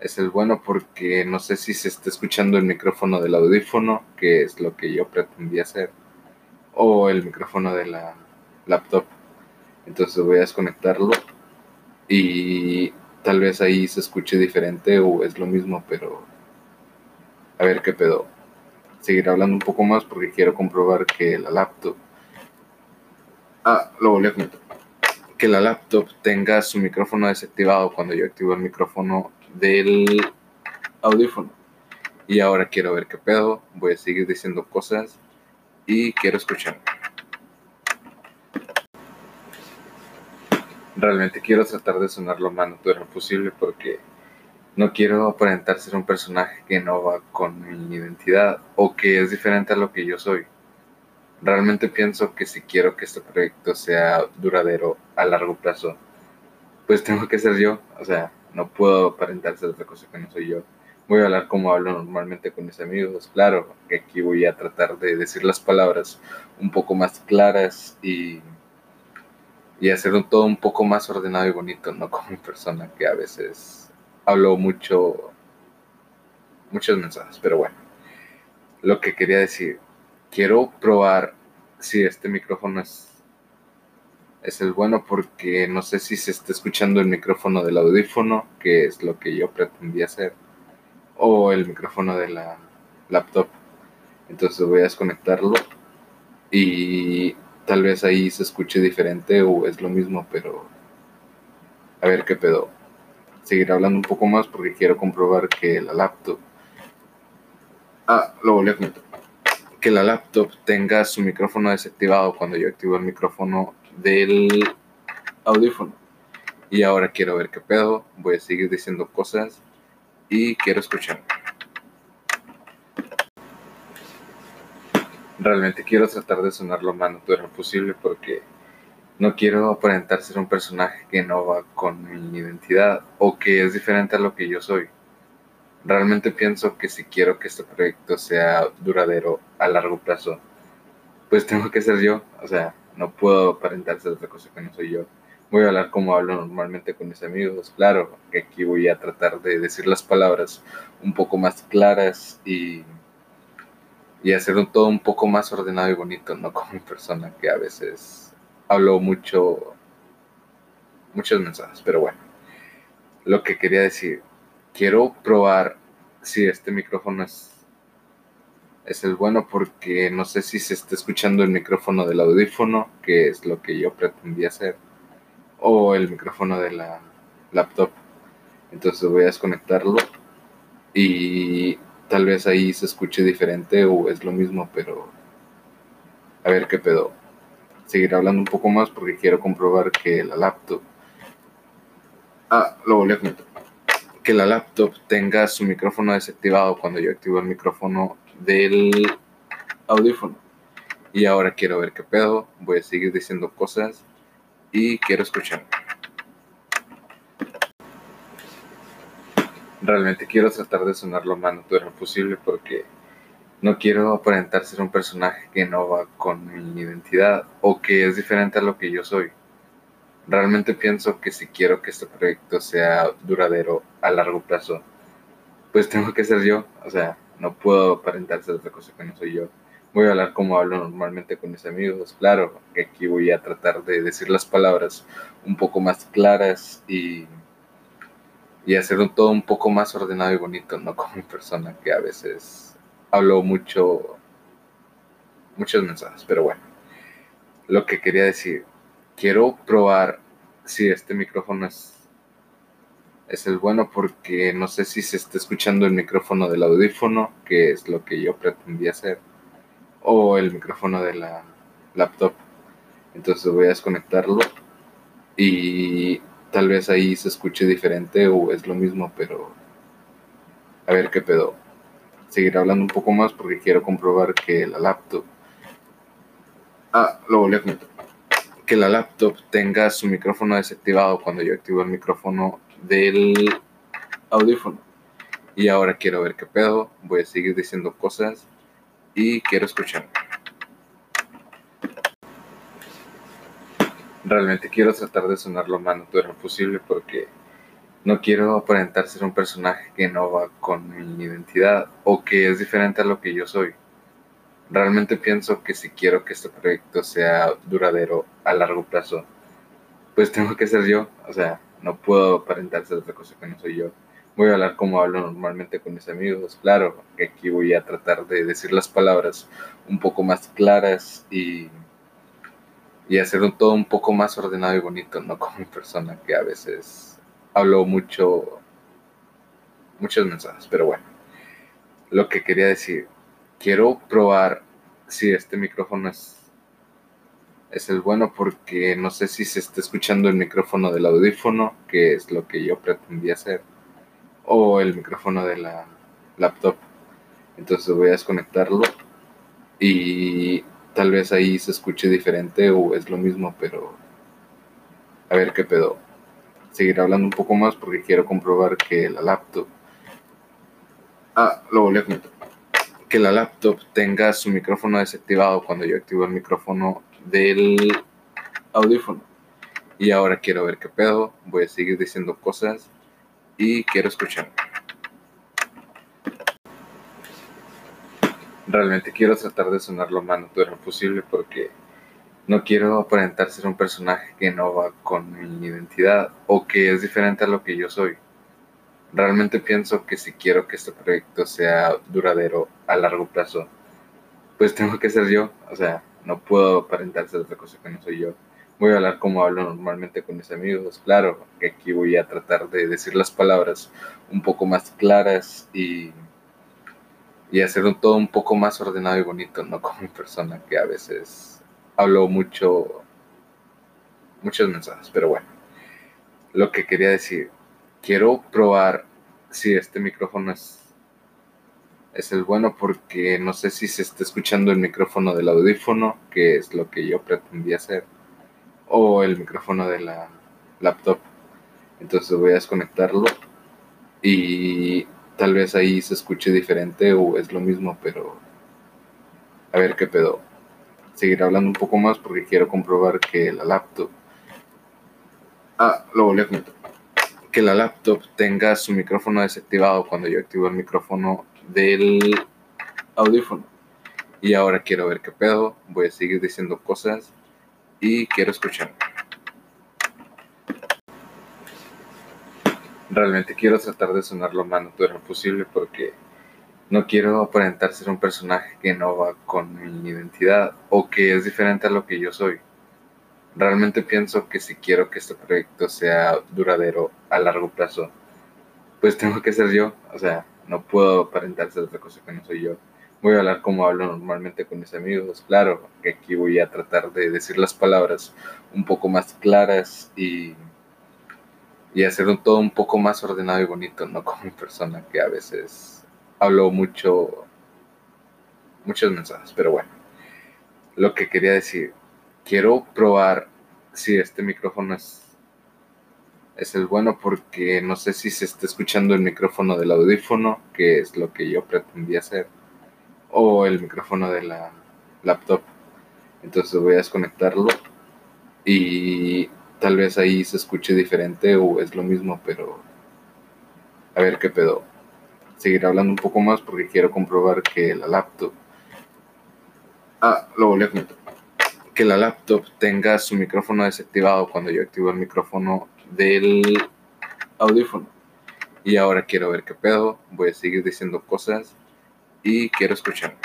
es el bueno porque no sé si se está escuchando el micrófono del audífono, que es lo que yo pretendía hacer o el micrófono de la laptop. Entonces voy a desconectarlo y tal vez ahí se escuche diferente o es lo mismo, pero a ver qué pedo. Seguir hablando un poco más porque quiero comprobar que la laptop... Ah, lo volví a comentar. Que la laptop tenga su micrófono desactivado cuando yo activo el micrófono del audífono. Y ahora quiero ver qué pedo. Voy a seguir diciendo cosas y quiero escuchar. Realmente quiero tratar de sonar lo más natural posible porque no quiero aparentar ser un personaje que no va con mi identidad o que es diferente a lo que yo soy. Realmente pienso que si quiero que este proyecto sea duradero a largo plazo, pues tengo que ser yo. O sea, no puedo aparentar ser otra cosa que no soy yo voy a hablar como hablo normalmente con mis amigos. Claro, que aquí voy a tratar de decir las palabras un poco más claras y, y hacer todo un poco más ordenado y bonito, no como mi persona que a veces hablo mucho, muchos mensajes, pero bueno. Lo que quería decir, quiero probar si este micrófono es es el bueno porque no sé si se está escuchando el micrófono del audífono, que es lo que yo pretendía hacer o el micrófono de la laptop. Entonces voy a desconectarlo y tal vez ahí se escuche diferente o es lo mismo, pero a ver qué pedo. Seguir hablando un poco más porque quiero comprobar que la laptop... Ah, lo volví a comentar. Que la laptop tenga su micrófono desactivado cuando yo activo el micrófono del audífono. Y ahora quiero ver qué pedo. Voy a seguir diciendo cosas y quiero escuchar. Realmente quiero tratar de sonar lo más natural posible porque no quiero aparentar ser un personaje que no va con mi identidad o que es diferente a lo que yo soy. Realmente pienso que si quiero que este proyecto sea duradero a largo plazo, pues tengo que ser yo. O sea, no puedo aparentar ser otra cosa que no soy yo. Voy a hablar como hablo normalmente con mis amigos. Claro, que aquí voy a tratar de decir las palabras un poco más claras y y hacer todo un poco más ordenado y bonito, no como una persona que a veces hablo mucho, muchos mensajes, pero bueno, lo que quería decir, quiero probar si este micrófono es, es el bueno porque no sé si se está escuchando el micrófono del audífono, que es lo que yo pretendía hacer, o el micrófono de la laptop. Entonces voy a desconectarlo y tal vez ahí se escuche diferente o es lo mismo, pero a ver qué pedo. Seguir hablando un poco más porque quiero comprobar que la laptop. Ah, lo volví a comentar. Que la laptop tenga su micrófono desactivado cuando yo activo el micrófono del audífono. Y ahora quiero ver qué pedo. Voy a seguir diciendo cosas y quiero escuchar. realmente quiero tratar de sonar lo más natural posible porque no quiero aparentar ser un personaje que no va con mi identidad o que es diferente a lo que yo soy. Realmente pienso que si quiero que este proyecto sea duradero a largo plazo, pues tengo que ser yo. O sea, no puedo aparentar ser otra cosa que no soy yo. Voy a hablar como hablo normalmente con mis amigos. Claro, aquí voy a tratar de decir las palabras un poco más claras y y hacer todo un poco más ordenado y bonito, no como una persona que a veces hablo mucho, muchos mensajes, pero bueno, lo que quería decir, quiero probar si este micrófono es, es el bueno porque no sé si se está escuchando el micrófono del audífono, que es lo que yo pretendía hacer, o el micrófono de la laptop. Entonces voy a desconectarlo y tal vez ahí se escuche diferente o es lo mismo, pero a ver qué pedo. Seguir hablando un poco más porque quiero comprobar que la laptop. Ah, lo volví a comentar. Que la laptop tenga su micrófono desactivado cuando yo activo el micrófono del audífono. Y ahora quiero ver qué pedo. Voy a seguir diciendo cosas y quiero escuchar. realmente quiero tratar de sonar lo más natural posible porque no quiero aparentar ser un personaje que no va con mi identidad o que es diferente a lo que yo soy. Realmente pienso que si quiero que este proyecto sea duradero a largo plazo, pues tengo que ser yo. O sea, no puedo aparentar ser otra cosa que no soy yo. Voy a hablar como hablo normalmente con mis amigos. Claro, aquí voy a tratar de decir las palabras un poco más claras y y hacer todo un poco más ordenado y bonito, no como una persona que a veces hablo mucho, muchos mensajes, pero bueno, lo que quería decir, quiero probar si este micrófono es, es el bueno porque no sé si se está escuchando el micrófono del audífono, que es lo que yo pretendía hacer, o el micrófono de la laptop. Entonces voy a desconectarlo y tal vez ahí se escuche diferente o es lo mismo, pero a ver qué pedo. Seguir hablando un poco más porque quiero comprobar que la laptop. Ah, lo volví a comentar. Que la laptop tenga su micrófono desactivado cuando yo activo el micrófono del audífono. Y ahora quiero ver qué pedo. Voy a seguir diciendo cosas y quiero escuchar. realmente quiero tratar de sonar lo más natural posible porque no quiero aparentar ser un personaje que no va con mi identidad o que es diferente a lo que yo soy. Realmente pienso que si quiero que este proyecto sea duradero a largo plazo, pues tengo que ser yo. O sea, no puedo aparentar ser otra cosa que no soy yo. Voy a hablar como hablo normalmente con mis amigos. Claro, que aquí voy a tratar de decir las palabras un poco más claras y y hacer un, todo un poco más ordenado y bonito, no como mi persona que a veces hablo mucho, muchos mensajes, pero bueno, lo que quería decir, quiero probar si este micrófono es, es el bueno porque no sé si se está escuchando el micrófono del audífono, que es lo que yo pretendía hacer, o el micrófono de la laptop. Entonces voy a desconectarlo y tal vez ahí se escuche diferente o es lo mismo, pero a ver qué pedo. Seguir hablando un poco más porque quiero comprobar que la laptop. Ah, lo volví a comentar. Que la laptop tenga su micrófono desactivado cuando yo activo el micrófono del audífono. Y ahora quiero ver qué pedo. Voy a seguir diciendo cosas y quiero escuchar. realmente quiero tratar de sonar lo más natural posible porque no quiero aparentar ser un personaje que no va con mi identidad o que es diferente a lo que yo soy. Realmente pienso que si quiero que este proyecto sea duradero a largo plazo, pues tengo que ser yo. O sea, no puedo aparentar ser otra cosa que no soy yo. Voy a hablar como hablo normalmente con mis amigos. Claro que aquí voy a tratar de decir las palabras un poco más claras y y hacer todo un poco más ordenado y bonito, no como mi persona que a veces hablo mucho, muchos mensajes, pero bueno, lo que quería decir, quiero probar si este micrófono es, es el bueno porque no sé si se está escuchando el micrófono del audífono, que es lo que yo pretendía hacer, o el micrófono de la laptop. Entonces voy a desconectarlo y tal vez ahí se escuche diferente o es lo mismo, pero a ver qué pedo. Seguir hablando un poco más porque quiero comprobar que la laptop. Ah, lo volví a comentar. Que la laptop tenga su micrófono desactivado cuando yo activo el micrófono del audífono. Y ahora quiero ver qué pedo. Voy a seguir diciendo cosas y quiero escuchar.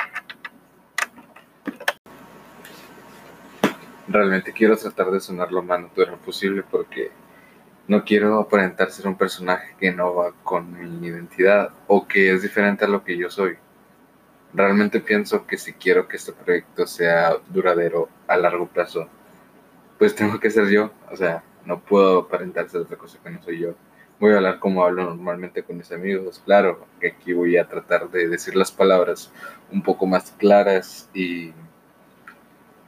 realmente quiero tratar de sonar lo más natural posible porque no quiero aparentar ser un personaje que no va con mi identidad o que es diferente a lo que yo soy. Realmente pienso que si quiero que este proyecto sea duradero a largo plazo, pues tengo que ser yo. O sea, no puedo aparentar ser otra cosa que no soy yo. Voy a hablar como hablo normalmente con mis amigos. Claro, que aquí voy a tratar de decir las palabras un poco más claras y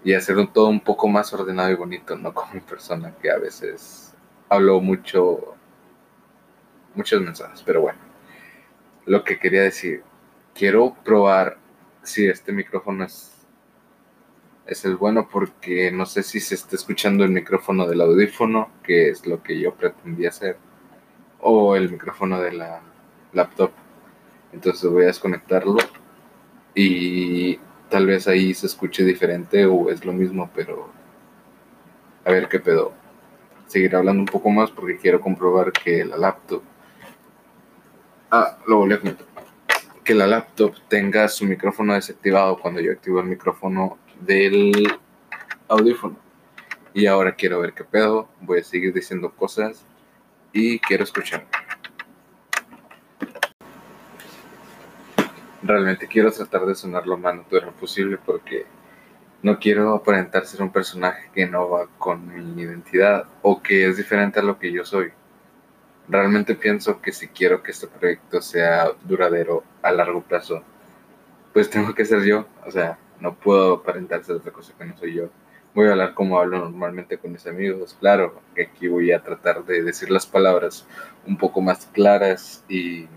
y hacer todo un poco más ordenado y bonito, no como persona que a veces hablo mucho, muchos mensajes, pero bueno, lo que quería decir, quiero probar si este micrófono es, es el bueno porque no sé si se está escuchando el micrófono del audífono, que es lo que yo pretendía hacer, o el micrófono de la laptop. Entonces voy a desconectarlo y tal vez ahí se escuche diferente o es lo mismo, pero a ver qué pedo. Seguir hablando un poco más porque quiero comprobar que la laptop. Ah, lo volví a comentar. Que la laptop tenga su micrófono desactivado cuando yo activo el micrófono del audífono. Y ahora quiero ver qué pedo. Voy a seguir diciendo cosas y quiero escuchar. realmente quiero tratar de sonar lo más natural posible porque no quiero aparentar ser un personaje que no va con mi identidad o que es diferente a lo que yo soy. Realmente pienso que si quiero que este proyecto sea duradero a largo plazo, pues tengo que ser yo. O sea, no puedo aparentar ser otra cosa que no soy yo. Voy a hablar como hablo normalmente con mis amigos. Claro, que aquí voy a tratar de decir las palabras un poco más claras y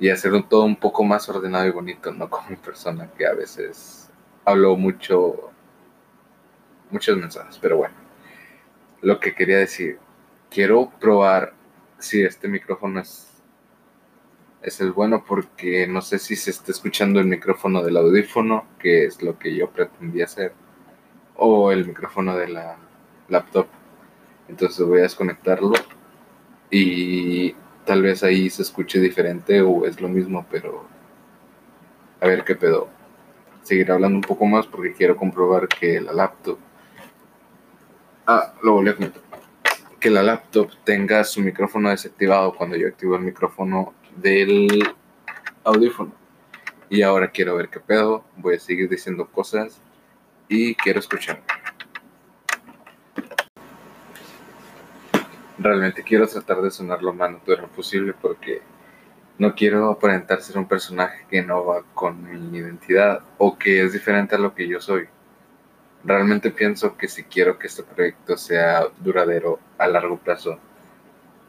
y hacer todo un poco más ordenado y bonito, no como mi persona que a veces hablo mucho, muchos mensajes, pero bueno, lo que quería decir, quiero probar si este micrófono es, es el bueno porque no sé si se está escuchando el micrófono del audífono, que es lo que yo pretendía hacer, o el micrófono de la laptop. Entonces voy a desconectarlo y tal vez ahí se escuche diferente o es lo mismo, pero a ver qué pedo. Seguir hablando un poco más porque quiero comprobar que la laptop. Ah, lo volví a comentar. Que la laptop tenga su micrófono desactivado cuando yo activo el micrófono del audífono. Y ahora quiero ver qué pedo, voy a seguir diciendo cosas y quiero escuchar. Realmente quiero tratar de sonar lo más natural posible porque no quiero aparentar ser un personaje que no va con mi identidad o que es diferente a lo que yo soy. Realmente pienso que si quiero que este proyecto sea duradero a largo plazo,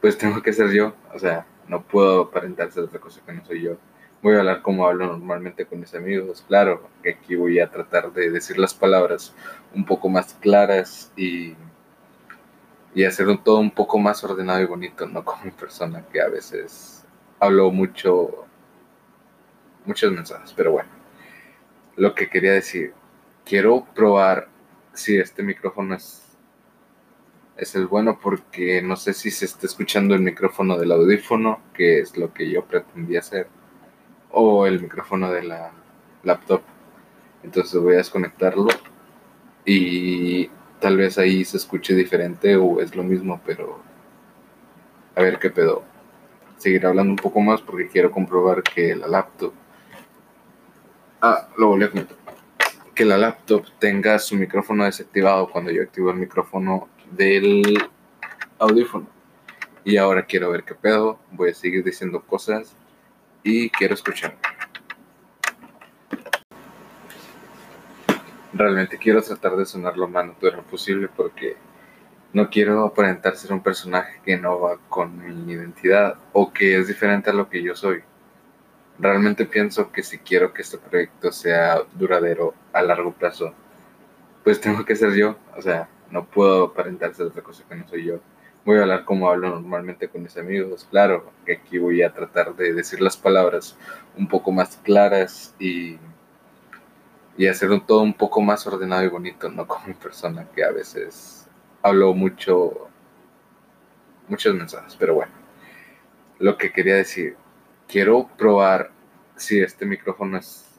pues tengo que ser yo. O sea, no puedo aparentar ser otra cosa que no soy yo voy a hablar como hablo normalmente con mis amigos. Claro, que aquí voy a tratar de decir las palabras un poco más claras y, y hacer todo un poco más ordenado y bonito, no como una persona que a veces hablo mucho, muchos mensajes, pero bueno. Lo que quería decir, quiero probar si este micrófono es, es el bueno porque no sé si se está escuchando el micrófono del audífono, que es lo que yo pretendía hacer o el micrófono de la laptop. Entonces voy a desconectarlo y tal vez ahí se escuche diferente o es lo mismo, pero a ver qué pedo. Seguir hablando un poco más porque quiero comprobar que la laptop... Ah, lo volví a comentar. Que la laptop tenga su micrófono desactivado cuando yo activo el micrófono del audífono. Y ahora quiero ver qué pedo. Voy a seguir diciendo cosas y quiero escuchar. Realmente quiero tratar de sonar lo más natural posible porque no quiero aparentar ser un personaje que no va con mi identidad o que es diferente a lo que yo soy. Realmente pienso que si quiero que este proyecto sea duradero a largo plazo, pues tengo que ser yo. O sea, no puedo aparentar ser otra cosa que no soy yo voy a hablar como hablo normalmente con mis amigos. Claro, que aquí voy a tratar de decir las palabras un poco más claras y, y hacer todo un poco más ordenado y bonito, no como una persona que a veces hablo mucho, muchos mensajes, pero bueno. Lo que quería decir, quiero probar si este micrófono es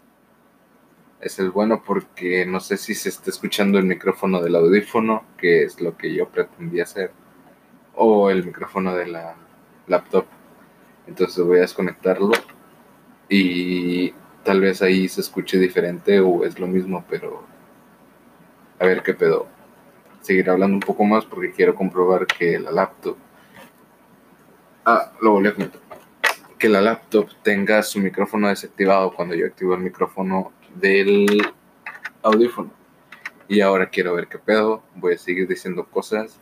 es el bueno porque no sé si se está escuchando el micrófono del audífono, que es lo que yo pretendía hacer o el micrófono de la laptop. Entonces voy a desconectarlo y tal vez ahí se escuche diferente o es lo mismo, pero a ver qué pedo. Seguir hablando un poco más porque quiero comprobar que la laptop... Ah, lo volví a comentar. Que la laptop tenga su micrófono desactivado cuando yo activo el micrófono del audífono. Y ahora quiero ver qué pedo. Voy a seguir diciendo cosas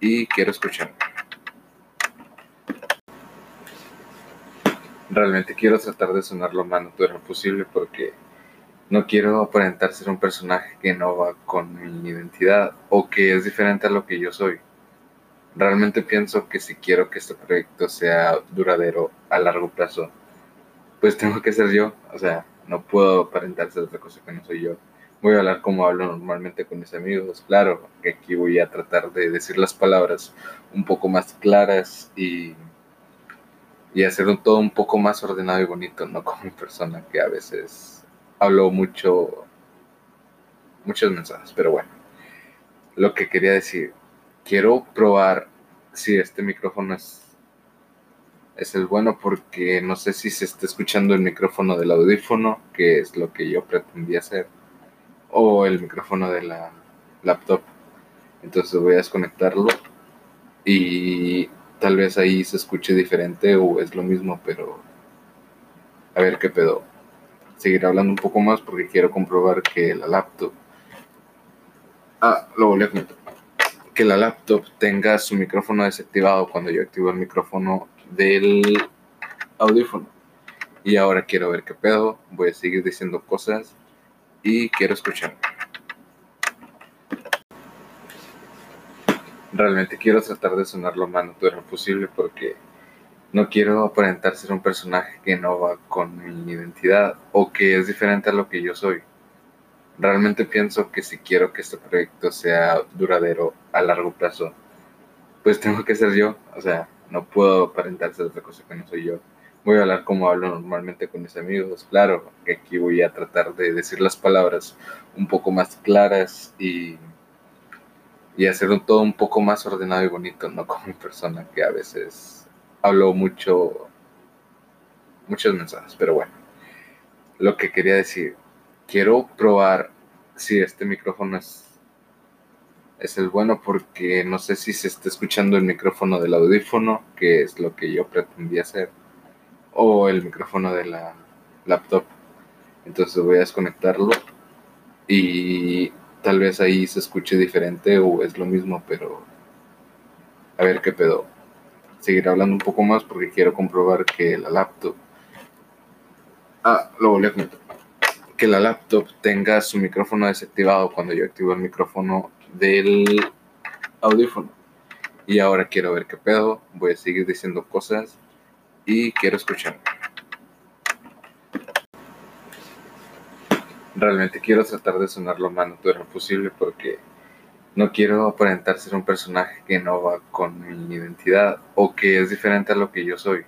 y quiero escuchar. Realmente quiero tratar de sonar lo más natural posible porque no quiero aparentar ser un personaje que no va con mi identidad o que es diferente a lo que yo soy. Realmente pienso que si quiero que este proyecto sea duradero a largo plazo, pues tengo que ser yo. O sea, no puedo aparentar ser otra cosa que no soy yo voy a hablar como hablo normalmente con mis amigos. Claro, que aquí voy a tratar de decir las palabras un poco más claras y, y hacer todo un poco más ordenado y bonito, no como una persona que a veces hablo mucho, muchos mensajes, pero bueno. Lo que quería decir, quiero probar si este micrófono es es el bueno porque no sé si se está escuchando el micrófono del audífono, que es lo que yo pretendía hacer o el micrófono de la laptop. Entonces voy a desconectarlo y tal vez ahí se escuche diferente o es lo mismo, pero a ver qué pedo. Seguir hablando un poco más porque quiero comprobar que la laptop... Ah, lo volví a comentar. Que la laptop tenga su micrófono desactivado cuando yo activo el micrófono del audífono. Y ahora quiero ver qué pedo. Voy a seguir diciendo cosas y quiero escuchar. Realmente quiero tratar de sonar lo más natural posible porque no quiero aparentar ser un personaje que no va con mi identidad o que es diferente a lo que yo soy. Realmente pienso que si quiero que este proyecto sea duradero a largo plazo, pues tengo que ser yo. O sea, no puedo aparentar ser otra cosa que no soy yo voy a hablar como hablo normalmente con mis amigos. Claro, aquí voy a tratar de decir las palabras un poco más claras y, y hacer todo un poco más ordenado y bonito, no como una persona que a veces hablo mucho, muchos mensajes, pero bueno. lo que quería decir, quiero probar si este micrófono es, es el bueno porque no sé si se está escuchando el micrófono del audífono, que es lo que yo pretendía hacer, o el micrófono de la laptop. Entonces voy a desconectarlo y tal vez ahí se escuche diferente o es lo mismo, pero a ver qué pedo. Seguir hablando un poco más porque quiero comprobar que la laptop Ah, lo volví a comentar. Que la laptop tenga su micrófono desactivado cuando yo activo el micrófono del audífono. Y ahora quiero ver qué pedo. Voy a seguir diciendo cosas y quiero escuchar. Realmente quiero tratar de sonar lo más natural posible porque no quiero aparentar ser un personaje que no va con mi identidad o que es diferente a lo que yo soy.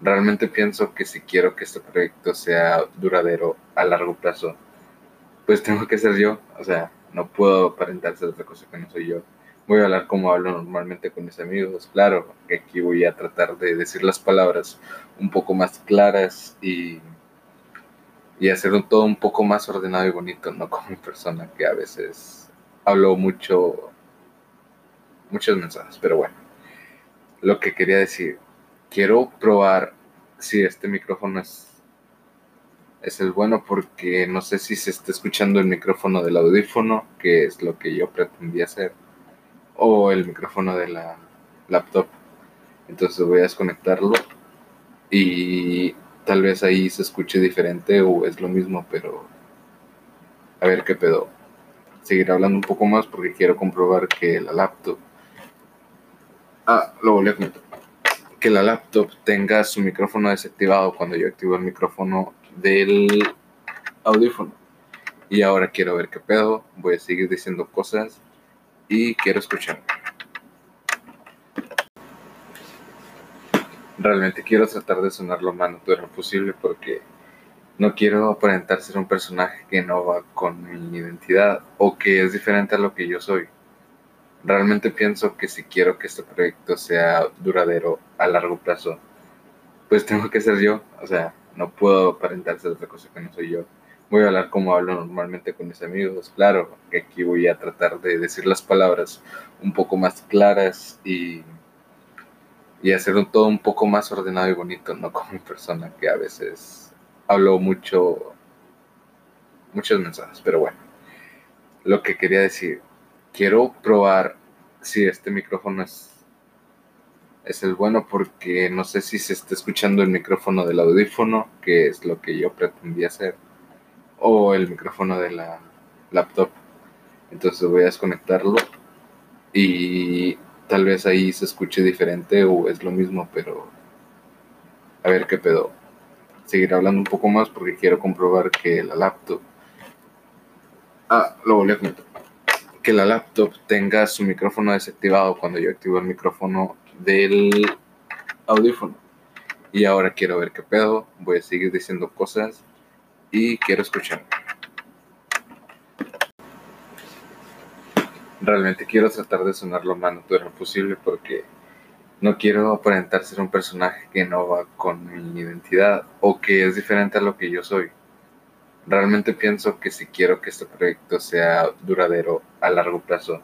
Realmente pienso que si quiero que este proyecto sea duradero a largo plazo, pues tengo que ser yo. O sea, no puedo aparentar ser otra cosa que no soy yo. Voy a hablar como hablo normalmente con mis amigos. Claro, que aquí voy a tratar de decir las palabras un poco más claras y, y hacer todo un poco más ordenado y bonito, no como una persona que a veces hablo mucho, muchos mensajes. Pero bueno, lo que quería decir quiero probar si este micrófono es, es el bueno porque no sé si se está escuchando el micrófono del audífono, que es lo que yo pretendía hacer, o el micrófono de la laptop. Entonces voy a desconectarlo y tal vez ahí se escuche diferente o es lo mismo, pero a ver qué pedo. Seguir hablando un poco más porque quiero comprobar que la laptop... Ah, lo volví a comentar que la laptop tenga su micrófono desactivado cuando yo activo el micrófono del audífono. Y ahora quiero ver qué pedo, voy a seguir diciendo cosas y quiero escuchar. Realmente quiero tratar de sonar lo más natural posible porque no quiero aparentar ser un personaje que no va con mi identidad o que es diferente a lo que yo soy. Realmente pienso que si quiero que este proyecto sea duradero a largo plazo, pues tengo que ser yo. O sea, no puedo aparentar ser otra cosa que no soy yo. Voy a hablar como hablo normalmente con mis amigos. Claro, que aquí voy a tratar de decir las palabras un poco más claras y, y hacer todo un poco más ordenado y bonito, no como persona que a veces hablo mucho, muchos mensajes. Pero bueno, lo que quería decir quiero probar si este micrófono es, es el bueno porque no sé si se está escuchando el micrófono del audífono, que es lo que yo pretendía hacer, o el micrófono de la laptop. Entonces voy a desconectarlo y tal vez ahí se escuche diferente o es lo mismo, pero a ver qué pedo. Seguir hablando un poco más porque quiero comprobar que la laptop... Ah, lo volví a comentar que la laptop tenga su micrófono desactivado cuando yo activo el micrófono del audífono. Y ahora quiero ver qué pedo, voy a seguir diciendo cosas y quiero escuchar. Realmente quiero tratar de sonar lo más natural posible porque no quiero aparentar ser un personaje que no va con mi identidad o que es diferente a lo que yo soy. Realmente pienso que si quiero que este proyecto sea duradero a largo plazo,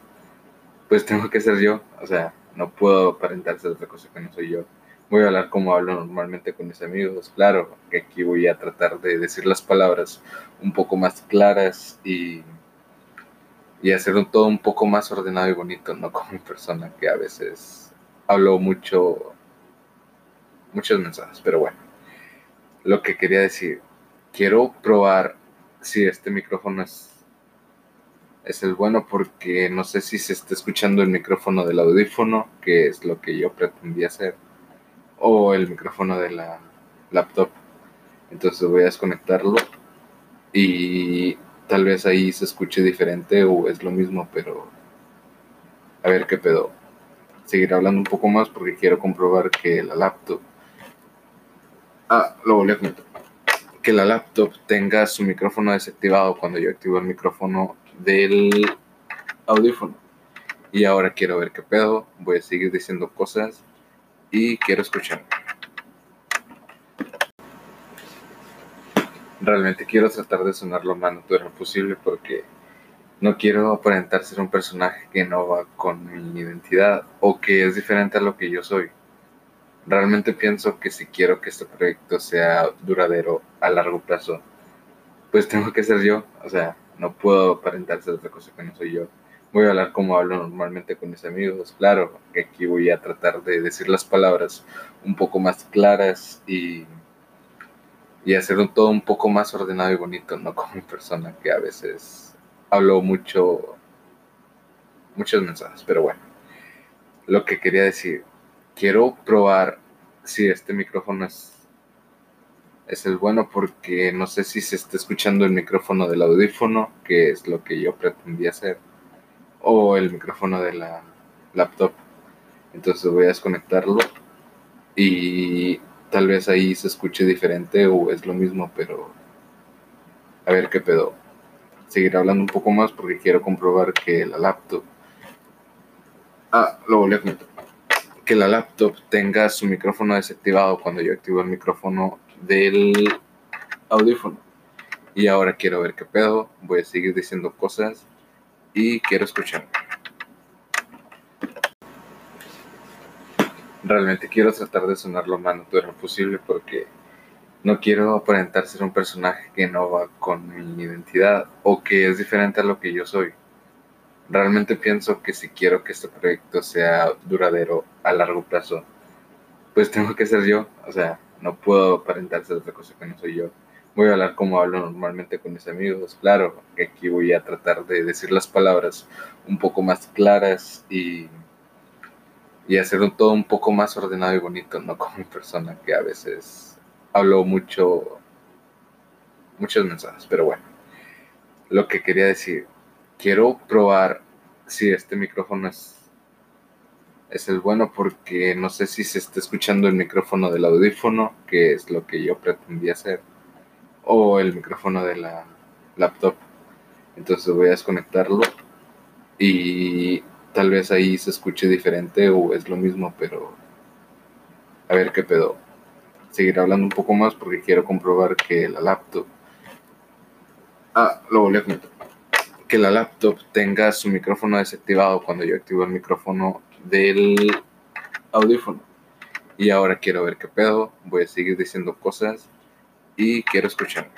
pues tengo que ser yo. O sea, no puedo aparentar ser otra cosa que no soy yo. Voy a hablar como hablo normalmente con mis amigos. Claro, que aquí voy a tratar de decir las palabras un poco más claras y, y hacer todo un poco más ordenado y bonito, no como una persona que a veces hablo mucho, muchos mensajes. Pero bueno, lo que quería decir quiero probar si este micrófono es, es el bueno porque no sé si se está escuchando el micrófono del audífono, que es lo que yo pretendía hacer, o el micrófono de la laptop. Entonces voy a desconectarlo y tal vez ahí se escuche diferente o es lo mismo, pero a ver qué pedo. Seguir hablando un poco más porque quiero comprobar que la laptop... Ah, lo volví a comentar que la laptop tenga su micrófono desactivado cuando yo activo el micrófono del audífono. Y ahora quiero ver qué pedo, voy a seguir diciendo cosas y quiero escuchar. Realmente quiero tratar de sonar lo más natural posible porque no quiero aparentar ser un personaje que no va con mi identidad o que es diferente a lo que yo soy. Realmente pienso que si quiero que este proyecto sea duradero a largo plazo, pues tengo que ser yo. O sea, no puedo aparentar ser otra cosa que no soy yo. Voy a hablar como hablo normalmente con mis amigos. Claro, aquí voy a tratar de decir las palabras un poco más claras y, y hacer un, todo un poco más ordenado y bonito, no como una persona que a veces hablo mucho, muchos mensajes. Pero bueno, lo que quería decir, quiero probar si este micrófono es es el bueno porque no sé si se está escuchando el micrófono del audífono, que es lo que yo pretendía hacer, o el micrófono de la laptop. Entonces voy a desconectarlo y tal vez ahí se escuche diferente o es lo mismo, pero a ver qué pedo. Seguir hablando un poco más porque quiero comprobar que la laptop... Ah, lo volví a comentar. Que la laptop tenga su micrófono desactivado cuando yo activo el micrófono del audífono. Y ahora quiero ver qué pedo, voy a seguir diciendo cosas y quiero escuchar. Realmente quiero tratar de sonar lo más natural posible porque no quiero aparentar ser un personaje que no va con mi identidad o que es diferente a lo que yo soy. Realmente pienso que si quiero que este proyecto sea duradero a largo plazo, pues tengo que ser yo. O sea, no puedo aparentar ser otra cosa que no soy yo. Voy a hablar como hablo normalmente con mis amigos. Claro, que aquí voy a tratar de decir las palabras un poco más claras y, y hacer todo un poco más ordenado y bonito, no como una persona que a veces hablo mucho, muchos mensajes. Pero bueno, lo que quería decir, quiero probar si este micrófono es es el bueno porque no sé si se está escuchando el micrófono del audífono, que es lo que yo pretendía hacer, o el micrófono de la laptop. Entonces voy a desconectarlo y tal vez ahí se escuche diferente o es lo mismo, pero a ver qué pedo. Seguir hablando un poco más porque quiero comprobar que la laptop... Ah, lo volví a comentar. Que la laptop tenga su micrófono desactivado cuando yo activo el micrófono del audífono. Y ahora quiero ver qué pedo, voy a seguir diciendo cosas y quiero escuchar.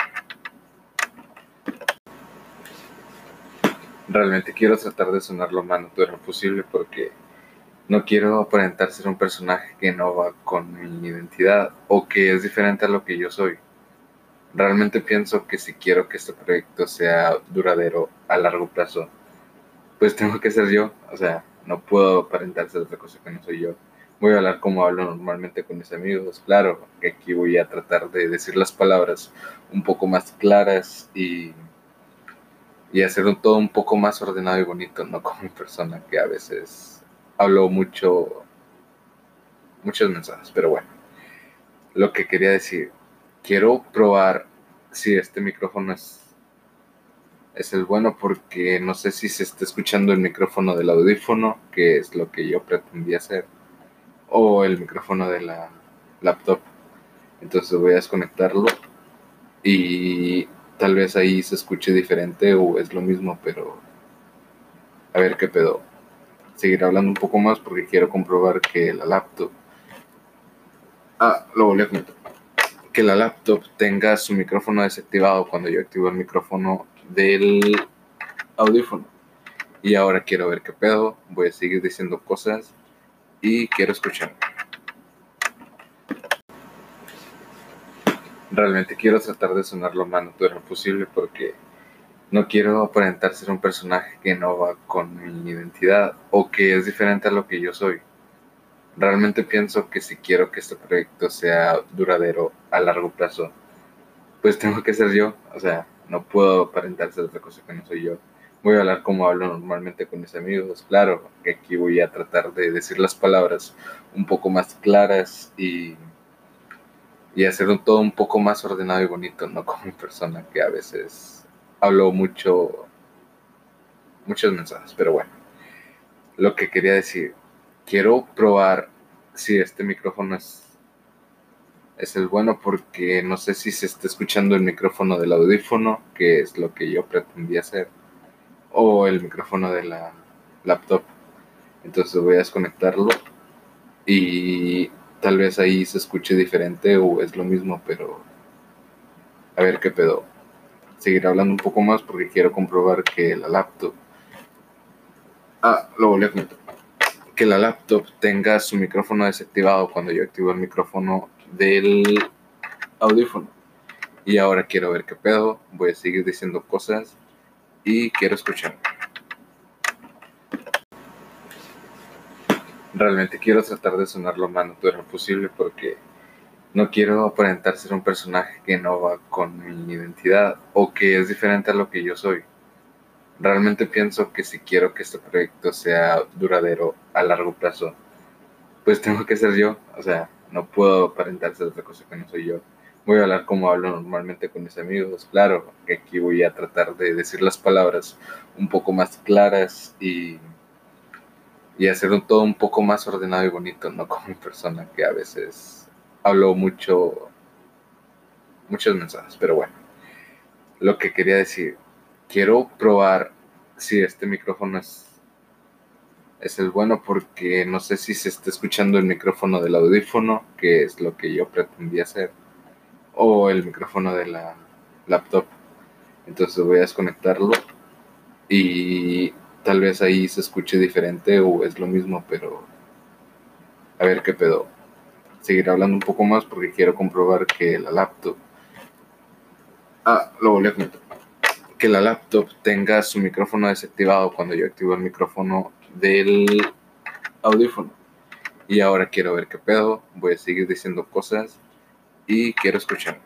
Realmente quiero tratar de sonar lo más natural posible porque no quiero aparentar ser un personaje que no va con mi identidad o que es diferente a lo que yo soy. Realmente pienso que si quiero que este proyecto sea duradero a largo plazo, pues tengo que ser yo. O sea, no puedo aparentar ser otra cosa que no soy yo. Voy a hablar como hablo normalmente con mis amigos. Claro, que aquí voy a tratar de decir las palabras un poco más claras y, y hacer todo un poco más ordenado y bonito, no como una persona que a veces hablo mucho, muchos mensajes. Pero bueno, lo que quería decir, quiero probar si este micrófono es es el bueno porque no sé si se está escuchando el micrófono del audífono, que es lo que yo pretendía hacer, o el micrófono de la laptop. Entonces voy a desconectarlo y tal vez ahí se escuche diferente o es lo mismo, pero a ver qué pedo. Seguir hablando un poco más porque quiero comprobar que la laptop... Ah, lo volví a comentar. Que la laptop tenga su micrófono desactivado cuando yo activo el micrófono del audífono. Y ahora quiero ver qué pedo, voy a seguir diciendo cosas y quiero escuchar. Realmente quiero tratar de sonar lo más natural posible porque no quiero aparentar ser un personaje que no va con mi identidad o que es diferente a lo que yo soy. Realmente pienso que si quiero que este proyecto sea duradero a largo plazo, pues tengo que ser yo. O sea, no puedo aparentar ser otra cosa que no soy yo. Voy a hablar como hablo normalmente con mis amigos. Claro, que aquí voy a tratar de decir las palabras un poco más claras y, y hacer todo un poco más ordenado y bonito, no como una persona que a veces hablo mucho, muchos mensajes. Pero bueno, lo que quería decir, quiero probar si este micrófono es es el bueno porque no sé si se está escuchando el micrófono del audífono, que es lo que yo pretendía hacer, o el micrófono de la laptop. Entonces voy a desconectarlo y tal vez ahí se escuche diferente o es lo mismo, pero a ver qué pedo. Seguir hablando un poco más porque quiero comprobar que la laptop... Ah, lo volví a comentar. Que la laptop tenga su micrófono desactivado cuando yo activo el micrófono del audífono. Y ahora quiero ver qué pedo. Voy a seguir diciendo cosas y quiero escuchar. Realmente quiero tratar de sonar lo más natural posible porque no quiero aparentar ser un personaje que no va con mi identidad o que es diferente a lo que yo soy. Realmente pienso que si quiero que este proyecto sea duradero a largo plazo, pues tengo que ser yo. O sea, no puedo aparentar ser otra cosa que no soy yo. Voy a hablar como hablo normalmente con mis amigos. Claro, que aquí voy a tratar de decir las palabras un poco más claras y, y hacer todo un poco más ordenado y bonito, no como mi persona que a veces hablo mucho, muchos mensajes. Pero bueno, lo que quería decir, quiero probar si este micrófono es es el bueno porque no sé si se está escuchando el micrófono del audífono, que es lo que yo pretendía hacer, o el micrófono de la laptop. Entonces voy a desconectarlo y tal vez ahí se escuche diferente o es lo mismo, pero a ver qué pedo. Seguir hablando un poco más porque quiero comprobar que la laptop... Ah, lo volví a comentar. Que la laptop tenga su micrófono desactivado cuando yo activo el micrófono del audífono. Y ahora quiero ver qué pedo, voy a seguir diciendo cosas y quiero escuchar.